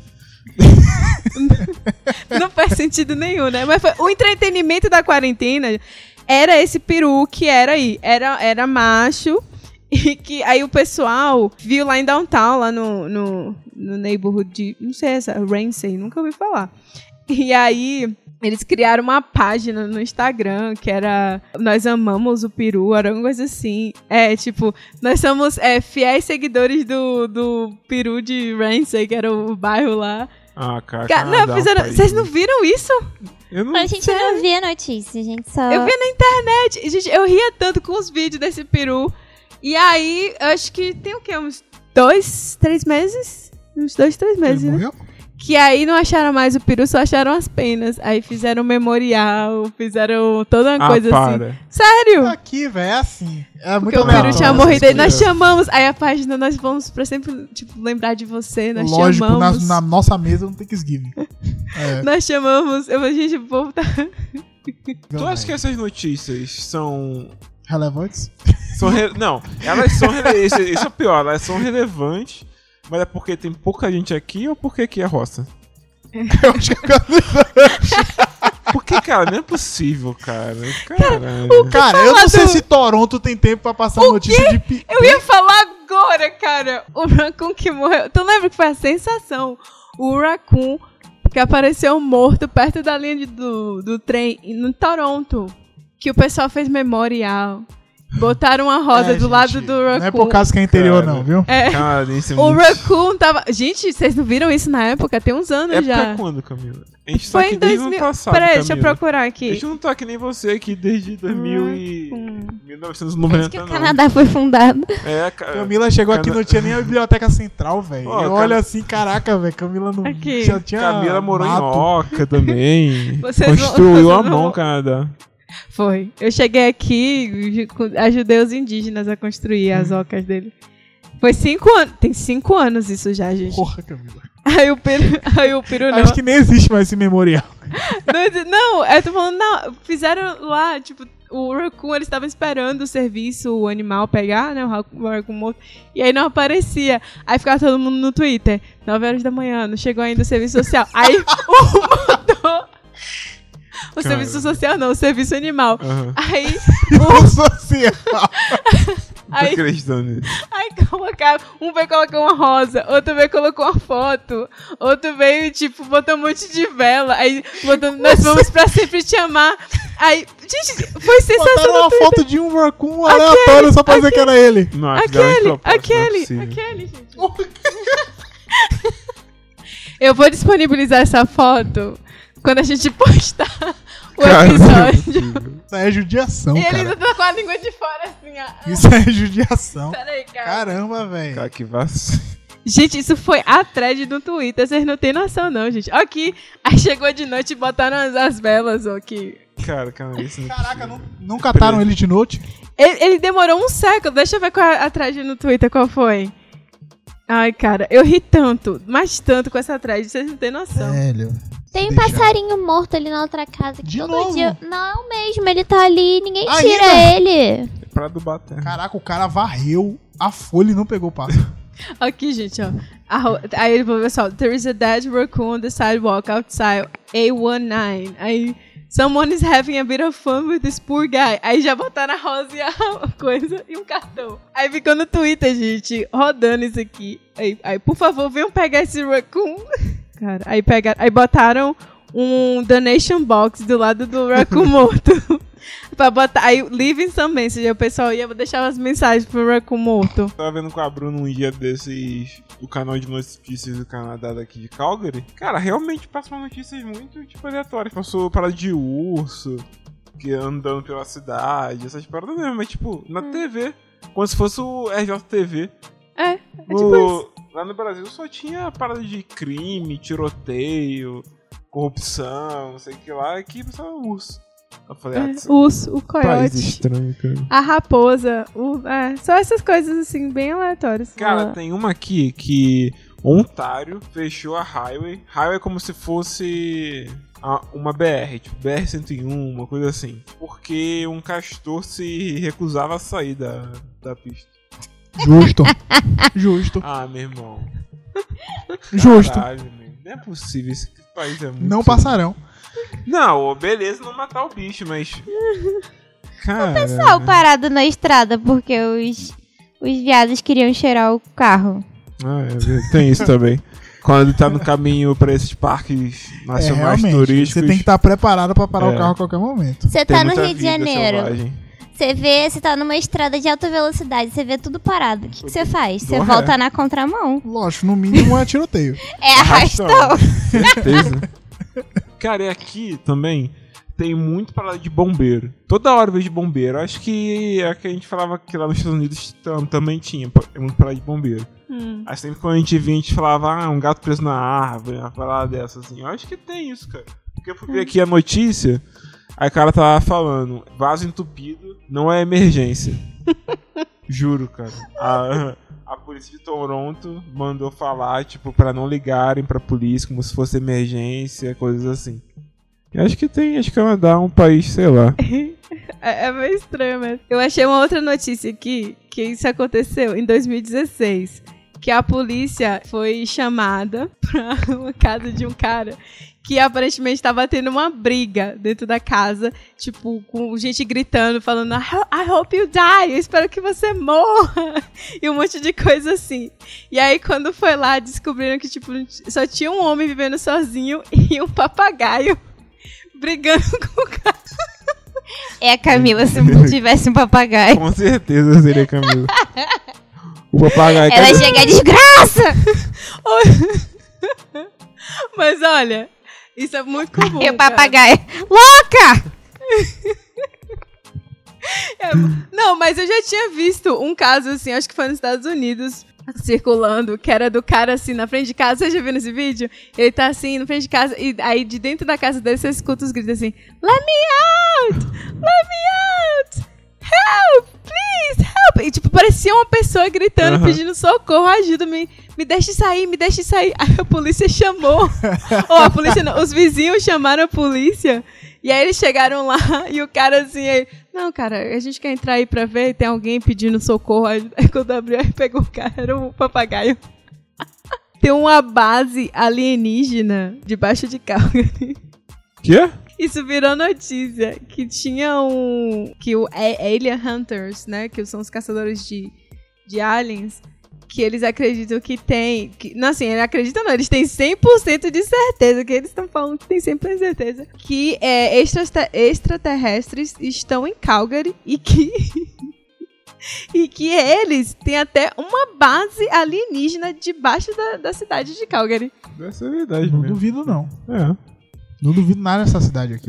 Speaker 1: Não faz sentido nenhum, né? Mas foi, o entretenimento da quarentena era esse peru que era aí. Era, era macho. E que aí o pessoal viu lá em downtown, lá no, no, no neighborhood de. Não sei essa, Ramsey, nunca ouvi falar. E aí. Eles criaram uma página no Instagram que era Nós amamos o peru, era uma coisa assim. É, tipo, nós somos é, fiéis seguidores do, do peru de Ramsey, que era o bairro lá.
Speaker 3: Ah, cara.
Speaker 1: Ca-
Speaker 3: é
Speaker 1: Não, fizeram. Vocês não viram isso?
Speaker 3: Eu não.
Speaker 4: A gente não via notícia, a gente só.
Speaker 1: Eu vi na internet. E, Gente, eu ria tanto com os vídeos desse peru. E aí, eu acho que tem o quê? Uns dois, três meses? Uns dois, três meses,
Speaker 2: Ele
Speaker 1: né?
Speaker 2: morreu?
Speaker 1: Que aí não acharam mais o peru, só acharam as penas. Aí fizeram um memorial, fizeram toda uma
Speaker 3: Ah,
Speaker 1: coisa assim.
Speaker 3: para.
Speaker 1: Sério?
Speaker 2: Aqui, velho, é assim. É muito
Speaker 1: Porque o peru tinha
Speaker 3: Nossa,
Speaker 1: morrido aí. Nós chamamos. Aí a página, nós vamos pra sempre, tipo, lembrar de você. Nós
Speaker 2: Lógico, na,
Speaker 1: chamamos.
Speaker 2: na nossa mesa não tem Thanksgiving. É.
Speaker 1: Nós chamamos. Eu falei, gente, o povo tá.
Speaker 3: Tu acha que essas notícias são.
Speaker 2: Relevantes?
Speaker 3: são re- Não, elas são. rele- Isso, isso é o pior, elas são relevantes, mas é porque tem pouca gente aqui ou porque aqui é roça?
Speaker 2: Eu acho que
Speaker 3: Porque, cara, não é possível, cara. Caralho.
Speaker 2: Cara, eu não sei
Speaker 1: do-
Speaker 2: se Toronto tem tempo pra passar notícia de pi...
Speaker 1: Eu ia falar agora, cara. O Raccoon que morreu. Tu lembra que foi a sensação? O Raccoon que apareceu morto perto da linha de- do, do trem no Toronto. Que o pessoal fez memorial. Botaram uma rosa
Speaker 2: É,
Speaker 1: do lado
Speaker 2: gente,
Speaker 1: do
Speaker 2: Não é
Speaker 1: Raccoon.
Speaker 2: por causa que é interior,
Speaker 3: Cara.
Speaker 2: não, viu?
Speaker 1: É.
Speaker 3: Cara, isso é
Speaker 1: O
Speaker 3: muito...
Speaker 1: Raccoon tava. Gente, vocês não viram isso na época? Tem uns anos
Speaker 3: É
Speaker 1: já.
Speaker 3: pra quando, Camila? A gente tá
Speaker 1: Foi
Speaker 3: aqui
Speaker 1: em
Speaker 3: desde o
Speaker 1: 2000.
Speaker 3: ano passado,
Speaker 1: Peraí, deixa eu procurar
Speaker 3: A
Speaker 1: aqui.
Speaker 3: gente não tá que nem você aqui desde 2000 e...
Speaker 1: Hum.
Speaker 3: 1990,
Speaker 4: Desde que o
Speaker 3: não.
Speaker 4: Canadá foi fundado.
Speaker 3: É, ca-
Speaker 2: Camila chegou aqui
Speaker 3: Cana-
Speaker 2: não tinha nem a biblioteca central, velho.
Speaker 3: Cam-
Speaker 2: olho assim, caraca, velho. Camila não
Speaker 1: Aqui.
Speaker 2: já tinha.
Speaker 3: Camila morou
Speaker 2: mato.
Speaker 3: em Oca também.
Speaker 1: Vocês vão-
Speaker 3: Construiu
Speaker 1: vocês
Speaker 3: a
Speaker 1: vão-
Speaker 3: mão, Canadá.
Speaker 1: Foi. Eu cheguei aqui, ju- ajudei os indígenas a construir as
Speaker 3: Hum.
Speaker 1: ocas dele. Foi cinco anos. Tem cinco anos isso já, gente.
Speaker 2: Porra, Camila.
Speaker 1: Aí o peru, aí o peru não.
Speaker 2: Acho que nem existe mais esse memorial.
Speaker 1: Não, não, eu tô falando, não, fizeram lá, tipo, o Raccoon, eles estavam esperando o serviço, o animal pegar, né, o Raccoon, morto, e aí não aparecia. Aí ficava todo mundo no Twitter, 9 horas da manhã, não chegou ainda o serviço social. Aí o mandou... O
Speaker 3: Cara.
Speaker 1: serviço social não, o serviço animal.
Speaker 3: Aham.
Speaker 1: Aí,
Speaker 2: O social.
Speaker 3: Não tô
Speaker 1: Aí-
Speaker 3: acreditando nisso.
Speaker 1: aí colocaram, um veio colocar uma rosa, outro veio colocou uma foto, outro veio, tipo, botou um monte de vela, aí botou, nós vamos pra sempre te amar. Aí, gente, foi sensação
Speaker 2: Botaram uma foto de um raccoon aleatório só pra dizer que era ele.
Speaker 3: Não, de
Speaker 1: Aquele,
Speaker 3: é
Speaker 1: aquele, aquele, gente. Eu vou disponibilizar essa foto quando a gente postar o
Speaker 3: Cara, é
Speaker 1: episódio.
Speaker 2: Isso aí é judiação,
Speaker 1: E ele
Speaker 2: cara.
Speaker 1: ainda tá com a língua de fora assim, ó.
Speaker 2: Isso aí é judiação.
Speaker 1: Peraí, cara.
Speaker 2: Caramba, velho.
Speaker 3: Cara, que vacilo.
Speaker 1: Gente, isso foi a thread do Twitter, vocês não têm noção não, gente. Ó Aqui, aí chegou de noite e botaram as, as velas, ó, aqui.
Speaker 3: Cara, cara, isso não é
Speaker 2: Caraca, não, não cataram ele de noite?
Speaker 1: Ele, ele demorou um século, deixa eu ver qual é a thread no Twitter, qual foi. Ai, cara, eu ri tanto, mas tanto com essa thread, vocês não têm noção.
Speaker 2: Velho.
Speaker 4: Tem um passarinho morto ali na outra casa que
Speaker 2: De
Speaker 4: todo
Speaker 2: novo?
Speaker 4: dia. Não mesmo, ele tá ali, ninguém
Speaker 2: Ainda?
Speaker 4: tira ele.
Speaker 3: Praia do Baté.
Speaker 2: Caraca, o cara varreu a folha e não pegou o pássaro.
Speaker 1: Aqui, gente, ó. A ro- Aí ele falou assim, ó, There is a dead raccoon on the sidewalk outside A19. Aí, someone is having a bit of fun with this poor guy. Aí já botaram a rosa e a coisa e um cartão. Aí ficou no Twitter, gente, rodando isso aqui. Aí, aí por favor, venham pegar esse raccoon. Cara, aí pegaram, aí botaram um donation box do lado do raccoon morto. pra botar, aí leaving some message. Aí o pessoal ia deixar as mensagens pro raccoon morto.
Speaker 3: Tava vendo com a Bruna um dia desses do canal de notícias do Canadá daqui de Calgary. Cara, realmente passa umas notícias muito tipo aleatórias. Passou parada de urso, que andando pela cidade, essas paradas mesmo, mas tipo, na TV. Como se fosse o RJTV.
Speaker 1: É, é tipo
Speaker 3: O-
Speaker 1: isso.
Speaker 3: Lá no Brasil só tinha parada de crime, tiroteio, corrupção, não sei o que lá, aqui só urso. Eu falei, ah,
Speaker 1: É, urso, o
Speaker 3: país
Speaker 1: coiote,
Speaker 3: estranho, cara.
Speaker 1: a raposa, o, é, só essas coisas assim, bem aleatórias.
Speaker 3: Cara, tem uma aqui que Ontário fechou a highway. Highway é como se fosse uma BR, tipo BR-101, uma coisa assim. Porque um castor se recusava a sair da, da pista.
Speaker 2: Justo. Justo.
Speaker 3: Ah, meu irmão.
Speaker 2: Justo.
Speaker 3: Caralho, meu. Não é possível, esse país é muito...
Speaker 2: Não passarão.
Speaker 3: Não, beleza não matar o bicho, mas... Cara...
Speaker 4: Pessoal parado na estrada porque os, os viados queriam cheirar o carro.
Speaker 3: Ah, é tem isso também. Quando tá no caminho pra esses parques
Speaker 2: É,
Speaker 3: nacionais
Speaker 2: realmente.
Speaker 3: turísticos...
Speaker 2: Você tem que estar preparado pra parar
Speaker 3: É.
Speaker 2: o carro a qualquer momento.
Speaker 4: Você tá no Rio de Janeiro,
Speaker 3: selvagem.
Speaker 4: Você vê, você tá numa estrada de alta velocidade, você vê tudo parado. O que que você faz? Você
Speaker 3: Dou
Speaker 4: volta
Speaker 3: ré.
Speaker 4: na contramão.
Speaker 2: Lógico, no mínimo é tiroteio.
Speaker 4: É arrastão.
Speaker 3: Certeza. Cara, e aqui também tem muito parada de bombeiro. Toda hora eu vejo bombeiro. Acho que é que a gente falava que lá nos Estados Unidos tam- também tinha é muito parada de bombeiro.
Speaker 1: Hum.
Speaker 3: Aí sempre quando a gente via, a gente falava, ah, um gato preso na árvore, uma parada dessa, assim. Eu acho que tem isso, cara. Porque eu fui ver aqui a notícia, aí o cara tava falando, vaso entupido não é emergência. Juro, cara. A, a polícia de Toronto mandou falar, tipo, pra não ligarem pra polícia como se fosse emergência, coisas assim. Eu acho que tem, acho que Canadá é um país, sei lá.
Speaker 1: É, é meio estranho mesmo. Eu achei uma outra notícia aqui, que isso aconteceu em 2016. Que a polícia foi chamada pra uma casa de um cara que aparentemente estava tendo uma briga dentro da casa, tipo, com gente gritando, falando I, ho- I hope you die, eu espero que você morra, e um monte de coisa assim. E aí, quando foi lá, descobriram que, tipo, só tinha um homem vivendo sozinho e um papagaio brigando com o cara.
Speaker 4: É a Camila se não tivesse um papagaio.
Speaker 3: Com certeza seria Camila. O papagaio.
Speaker 4: Ela chega a desgraça!
Speaker 1: Mas olha, isso é muito comum.
Speaker 4: E o papagaio. Louca!
Speaker 1: É, não, mas eu já tinha visto um caso assim, acho que foi nos Estados Unidos, circulando, que era do cara assim na frente de casa. Você já viu nesse vídeo? Ele tá assim na frente de casa e aí de dentro da casa dele você escuta os gritos assim: Let me out! Let me out! Help! Please, help! E tipo, parecia uma pessoa gritando, pedindo socorro, ajuda, me, me deixe sair, me deixe sair. Aí a polícia chamou. Ou a polícia não, os vizinhos chamaram a polícia. E aí eles chegaram lá e o cara assim, aí, não, cara, a gente quer entrar aí pra ver, tem alguém pedindo socorro. Aí aí quando abriu, aí pegou o cara, era um papagaio. tem uma base alienígena debaixo de Calgary.
Speaker 3: Quê?
Speaker 1: Isso virou notícia, que tinha um... Que o Alien Hunters, né, que são os caçadores de, de aliens, que eles acreditam que tem... Que, não, assim, eles acreditam não, eles têm 100% de certeza, que eles estão falando que tem 100% de certeza, que é, extrate- extraterrestres estão em Calgary e que... E que eles têm até uma base alienígena debaixo da, da cidade de Calgary.
Speaker 3: Deve ser verdade
Speaker 2: Não
Speaker 3: mesmo.
Speaker 2: duvido, não.
Speaker 3: É.
Speaker 2: Não duvido nada dessa cidade aqui.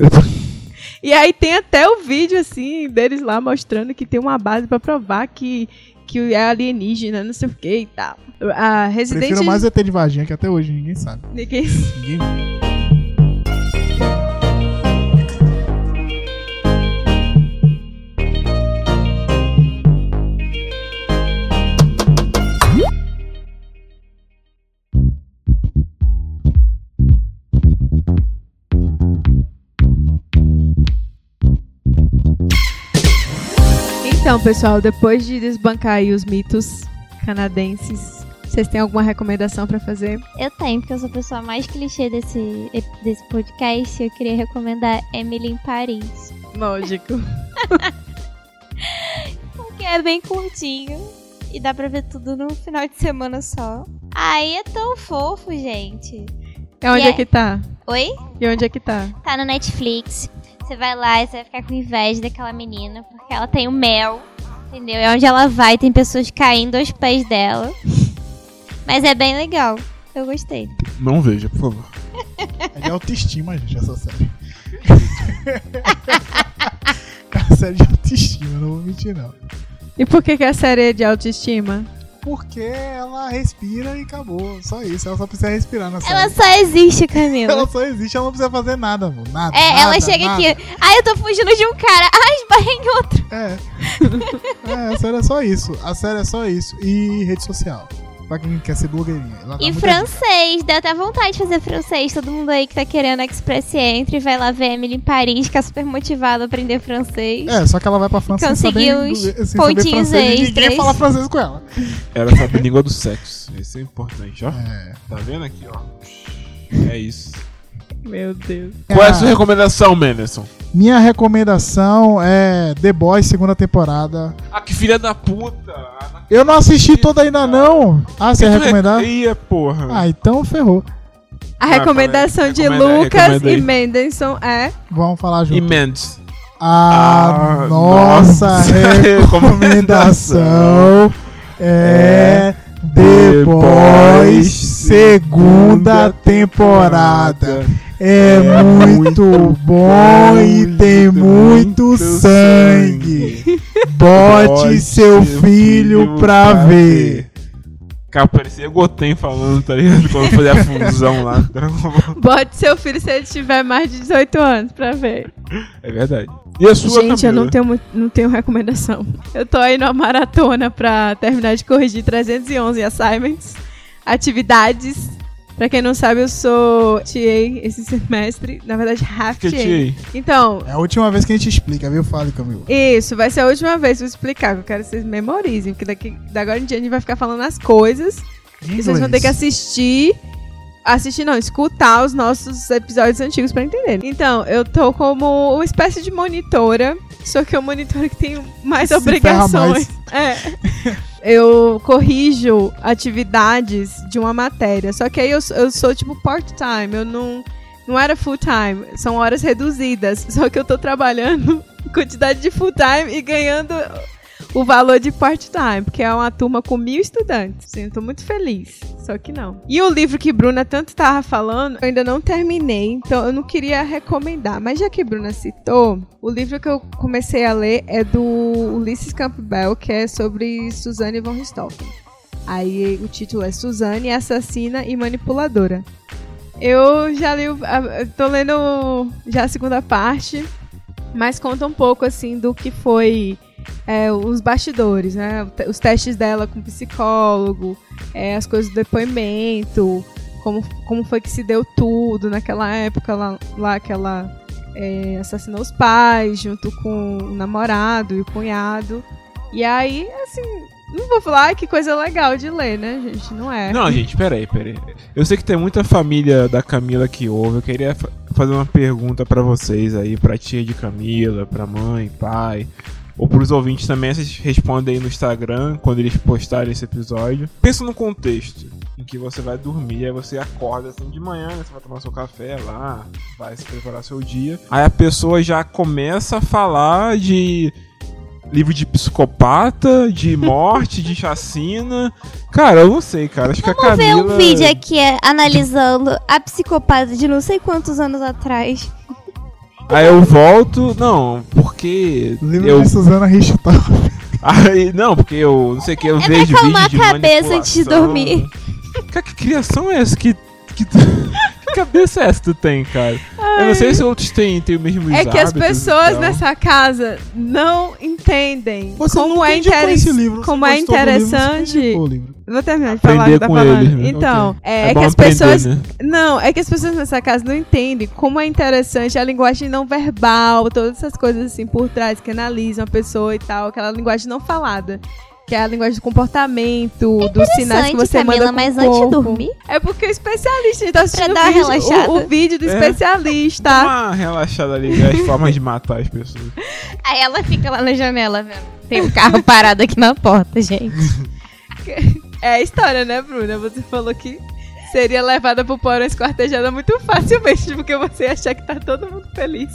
Speaker 1: E aí tem até o vídeo, assim, deles lá mostrando que tem uma base pra provar que, que é alienígena, não sei o que e tal. A Resident
Speaker 2: Prefiro mais ET de Varginha, que até hoje ninguém sabe.
Speaker 1: Ninguém-
Speaker 2: Ninguém
Speaker 1: Então, pessoal, depois de desbancar aí os mitos canadenses, vocês têm alguma recomendação pra fazer?
Speaker 4: Eu tenho, porque eu sou a pessoa mais clichê desse, desse podcast. Eu queria recomendar Emily em Paris.
Speaker 1: Lógico.
Speaker 4: Porque é bem curtinho. E dá pra ver tudo num final de semana só. Aí é tão fofo, gente.
Speaker 1: E onde
Speaker 4: E
Speaker 1: é
Speaker 4: é-
Speaker 1: que tá?
Speaker 4: Oi?
Speaker 1: E onde é que tá?
Speaker 4: Tá no Netflix. Você vai lá e você vai ficar com inveja daquela menina, porque ela tem o mel, entendeu? É onde ela vai, tem pessoas caindo aos pés dela. Mas é bem legal. Eu gostei.
Speaker 3: Não veja, por favor.
Speaker 2: É de autoestima, gente, essa série. É uma série de autoestima, não vou mentir, não.
Speaker 1: E por que, que a série é de autoestima?
Speaker 2: Porque ela respira e acabou. Só isso. Ela só precisa respirar na série.
Speaker 4: Ela só existe, Camila.
Speaker 2: Ela só existe, ela não precisa fazer nada, amor. Nada.
Speaker 4: É, ela
Speaker 2: nada,
Speaker 4: chega
Speaker 2: nada.
Speaker 4: aqui. Ai, eu tô fugindo de um cara. Ai, esbarrei em outro.
Speaker 2: É. é, a série é só isso. A série é só isso. E rede social. Pra quem quer ser blogueirinha. Ela dá
Speaker 4: E francês, deu até vontade de fazer francês. Todo mundo aí que tá querendo Express Entry vai lá ver Emily em Paris, que é super motivado a aprender francês.
Speaker 2: É, só que ela vai pra França sem saber,
Speaker 4: Conseguiu uns
Speaker 2: sem saber
Speaker 4: pontinhos
Speaker 2: francês e ninguém
Speaker 4: extras.
Speaker 2: fala francês com ela.
Speaker 3: Ela sabe a língua do sexo. Isso é importante, ó.
Speaker 2: É.
Speaker 3: Tá vendo aqui, ó? É isso.
Speaker 1: Meu Deus.
Speaker 3: Qual é a
Speaker 2: Ah,
Speaker 3: sua recomendação, Menderson?
Speaker 2: Minha recomendação é The Boys, segunda temporada.
Speaker 3: Ah, que filha da puta! Ah,
Speaker 2: Eu não assisti toda ainda, não. Ah, você ia recomendar?
Speaker 3: Ia, porra.
Speaker 2: Ah, então ferrou.
Speaker 1: A
Speaker 3: Vai,
Speaker 1: recomendação
Speaker 3: fala aí.
Speaker 1: de
Speaker 3: Recomenda
Speaker 1: Lucas
Speaker 3: recomenda aí.
Speaker 1: e Mendelson é.
Speaker 2: Vamos falar
Speaker 3: E
Speaker 2: junto.
Speaker 3: Mendes.
Speaker 2: A
Speaker 3: Ah,
Speaker 2: nossa
Speaker 3: nossa
Speaker 2: recomendação é The Boys, segunda temporada. É muito bom e tem muito sangue. Bote seu filho pra ver.
Speaker 3: Cara, parecia Goten falando, tá ligado? Quando fazia a fusão lá. Ball.
Speaker 1: Bote seu filho se ele tiver mais de 18 anos pra ver.
Speaker 3: É verdade. E a sua,
Speaker 1: Gente, eu
Speaker 3: Camila?
Speaker 1: não tenho, não tenho recomendação. Eu tô aí numa maratona pra terminar de corrigir 311 assignments, atividades. Pra quem não sabe, eu sou TA esse semestre. Na verdade, half TA.
Speaker 3: tia?
Speaker 1: Então,
Speaker 2: É a última vez que a gente explica, viu? Fale, Camilo.
Speaker 1: isso, vai ser a última vez que eu explicar, que eu quero que vocês memorizem. Porque daqui, da agora em diante a gente vai ficar falando as coisas. E vocês vão ter que assistir. Assistir não, escutar os nossos episódios antigos pra entender. Então, eu tô como uma espécie de monitora, só que é uma monitora que tem mais
Speaker 2: Se
Speaker 1: obrigações. É. Eu corrijo atividades de uma matéria. Só que aí eu, sou- eu sou tipo part-time, eu não. Não era full-time, são horas reduzidas. Só que eu tô trabalhando quantidade de full-time e ganhando o valor de part-time, porque é uma turma com mil estudantes. Sim, eu tô muito feliz. Só que não. E o livro que Bruna tanto tava falando, eu ainda não terminei, então eu não queria recomendar. Mas já que Bruna citou, o livro que eu comecei a ler é do Ulysses Campbell, que é sobre Suzanne von Richthofen. Aí o título é Suzanne, assassina e manipuladora. Eu já li, tô lendo já a segunda parte, mas conta um pouco assim do que foi é, os bastidores, né? Os testes dela com psicólogo, é, as coisas do depoimento, como, como foi que se deu tudo naquela época lá, lá que ela é, assassinou os pais junto com o namorado e o cunhado. E aí, assim, não vou falar "Ai, que coisa legal de ler, né, gente? Não é.
Speaker 3: Não, gente, peraí, peraí. Eu sei que tem muita família da Camila que ouve. Eu queria fa- fazer uma pergunta pra vocês aí, pra tia de Camila, pra mãe, pai. Ou pros ouvintes também, vocês respondem aí no Instagram quando eles postarem esse episódio. Pensa no contexto em que você vai dormir, aí você acorda assim de manhã, né, você vai tomar seu café lá, vai se preparar seu dia. Aí a pessoa já começa a falar de livro de psicopata, de morte, de chacina. Cara, eu não sei, cara. Acho que a
Speaker 4: Vamos ver
Speaker 3: Camila...
Speaker 4: um vídeo aqui é, analisando a psicopata de não sei quantos anos atrás.
Speaker 3: Aí eu volto. Não, porque.
Speaker 2: Livro
Speaker 3: eu.
Speaker 2: de Suzana Richthofen.
Speaker 3: Aí, não, porque eu não sei o que, eu
Speaker 4: É
Speaker 3: vejo vídeo
Speaker 4: acalmar
Speaker 3: de
Speaker 4: a cabeça antes de dormir.
Speaker 3: Cara, que criação é essa? Que, que, tu- que cabeça é essa que tu tem, cara? Eu não sei se outros têm, têm o mesmo
Speaker 1: É que as pessoas nessa casa não entendem
Speaker 2: Você
Speaker 1: como
Speaker 2: não
Speaker 1: é,
Speaker 2: indicou
Speaker 1: interes-
Speaker 2: esse livro, você
Speaker 1: como é interessante
Speaker 2: livro.
Speaker 1: Eu Vou terminar de falar o que tá falando.
Speaker 3: eles, né?
Speaker 1: Então,
Speaker 2: Ok.
Speaker 1: é, é
Speaker 3: bom
Speaker 1: que as
Speaker 3: aprender,
Speaker 1: pessoas.
Speaker 3: né?
Speaker 1: Não, é que as pessoas nessa casa não entendem como é interessante a linguagem não verbal, todas essas coisas assim por trás que analisam a pessoa e tal, aquela linguagem não falada. Que é a linguagem do comportamento, dos sinais que você
Speaker 4: Camila,
Speaker 1: manda com
Speaker 4: mas
Speaker 1: o
Speaker 4: antes de
Speaker 1: corpo.
Speaker 4: dormir?
Speaker 1: É porque o especialista, a gente tá assistindo
Speaker 4: dar
Speaker 1: o, vídeo, o, o vídeo do
Speaker 3: É.
Speaker 1: especialista.
Speaker 3: Dá uma relaxada ali, as formas de matar as pessoas.
Speaker 4: Aí ela fica lá na janela vendo. Tem um carro parado aqui na porta, gente.
Speaker 1: É a história, né, Bruna? Você falou que seria levada pro porão esquartejada muito facilmente, porque você ia achar que tá todo mundo feliz.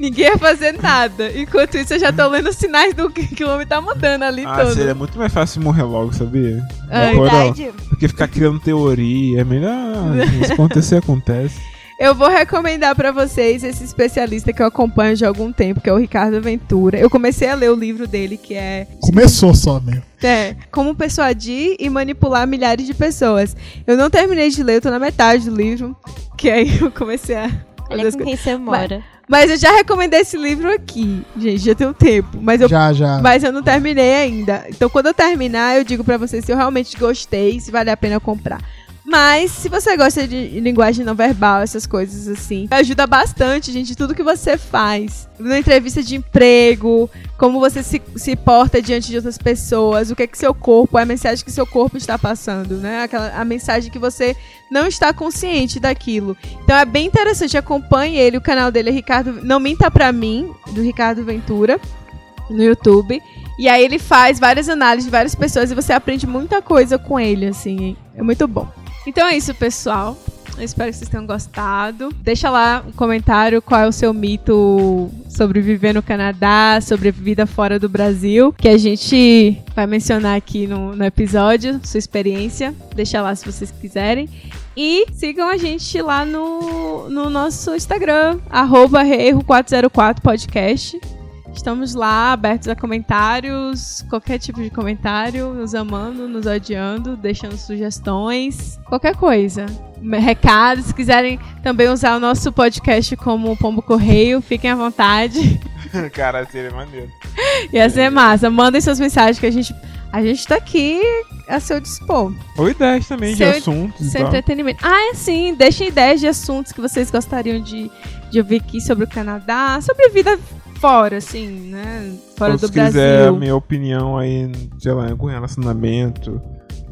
Speaker 1: Ninguém ia fazer nada. Enquanto isso, eu já tô lendo os sinais do que, que o homem tá mandando ali
Speaker 3: Ah,
Speaker 1: todo.
Speaker 3: seria muito mais fácil morrer logo, sabia?
Speaker 1: É.
Speaker 4: Verdade.
Speaker 3: Porque ficar criando teoria é melhor. Se acontecer, acontece.
Speaker 1: Eu vou recomendar pra vocês esse especialista que eu acompanho já há algum tempo, que é o Ricardo Ventura. Eu comecei a ler o livro dele, que é
Speaker 2: Começou só mesmo.
Speaker 1: É, como persuadir e manipular milhares de pessoas. Eu não terminei de ler, eu tô na metade do livro, que aí eu comecei a.
Speaker 4: Olha
Speaker 1: as
Speaker 4: com quem você mora.
Speaker 1: Mas eu já recomendei esse livro aqui, gente, já tem um tempo. Mas eu,
Speaker 2: Já, já.
Speaker 1: mas eu não terminei ainda. Então quando eu terminar, eu digo pra vocês se eu realmente gostei, se vale a pena comprar. Mas se você gosta de linguagem não verbal, essas coisas assim, ajuda bastante, gente, tudo que você faz. Na entrevista de emprego, como você se, se porta diante de outras pessoas, o que é que seu corpo, a mensagem que seu corpo está passando, né? Aquela, a mensagem que você não está consciente daquilo. Então é bem interessante, acompanhe ele, o canal dele é Ricardo, não minta pra mim, do Ricardo Ventura, no YouTube. E aí ele faz várias análises de várias pessoas e você aprende muita coisa com ele, assim, é muito bom. Então é isso, pessoal. Eu espero que vocês tenham gostado. Deixa lá um comentário qual é o seu mito sobre viver no Canadá, sobre vida fora do Brasil, que a gente vai mencionar aqui no, no episódio, sua experiência. Deixa lá se vocês quiserem. E sigam a gente lá no, no nosso Instagram, arroba erro404podcast. Estamos lá, abertos a comentários, qualquer tipo de comentário, nos amando, nos odiando, deixando sugestões, qualquer coisa. Recados, se quiserem também usar o nosso podcast como Pombo Correio, fiquem à vontade.
Speaker 3: Cara, seria maneiro.
Speaker 1: Ia ser massa. Mandem suas mensagens que a gente, a gente tá aqui a seu dispor.
Speaker 3: Ou ideias também de
Speaker 1: Seu-
Speaker 3: assuntos e
Speaker 1: Seu entretenimento. Ah, é sim. Deixem ideias de assuntos que vocês gostariam de, de ouvir aqui sobre o Canadá, sobre vida fora, assim, né? Fora
Speaker 3: Ou
Speaker 1: do
Speaker 3: se quiser a
Speaker 1: Brasil.
Speaker 3: minha opinião aí, sei lá, com relacionamento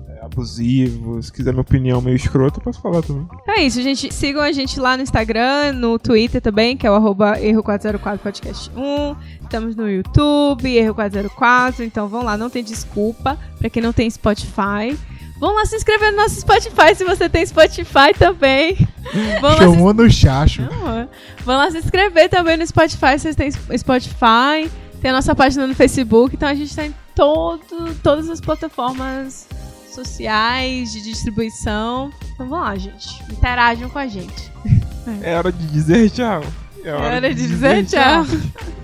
Speaker 3: é, abusivo, se quiser minha opinião meio escrota, eu posso falar também.
Speaker 1: Então é isso, gente. Sigam a gente lá no Instagram, no Twitter também, que é o arroba erro404podcast1. Estamos no YouTube, erro404. Então vão lá, não tem desculpa. Pra quem não tem Spotify. Vão lá se inscrever no nosso Spotify se você tem Spotify também. Vão lá se
Speaker 2: Chamou no chacho.
Speaker 1: Não. Vão lá se inscrever também no Spotify, se vocês têm Spotify. Tem a nossa página no Facebook, então a gente tá em todo, todas as plataformas sociais de distribuição. Então vão lá, gente. Interajam com a gente.
Speaker 3: É hora de dizer tchau. É
Speaker 1: É hora de dizer tchau.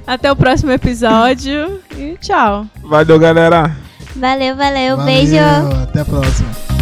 Speaker 1: Até o próximo episódio e tchau.
Speaker 3: Valeu, galera.
Speaker 4: Valeu, valeu.
Speaker 2: Valeu,
Speaker 4: Beijo.
Speaker 2: Até a próxima.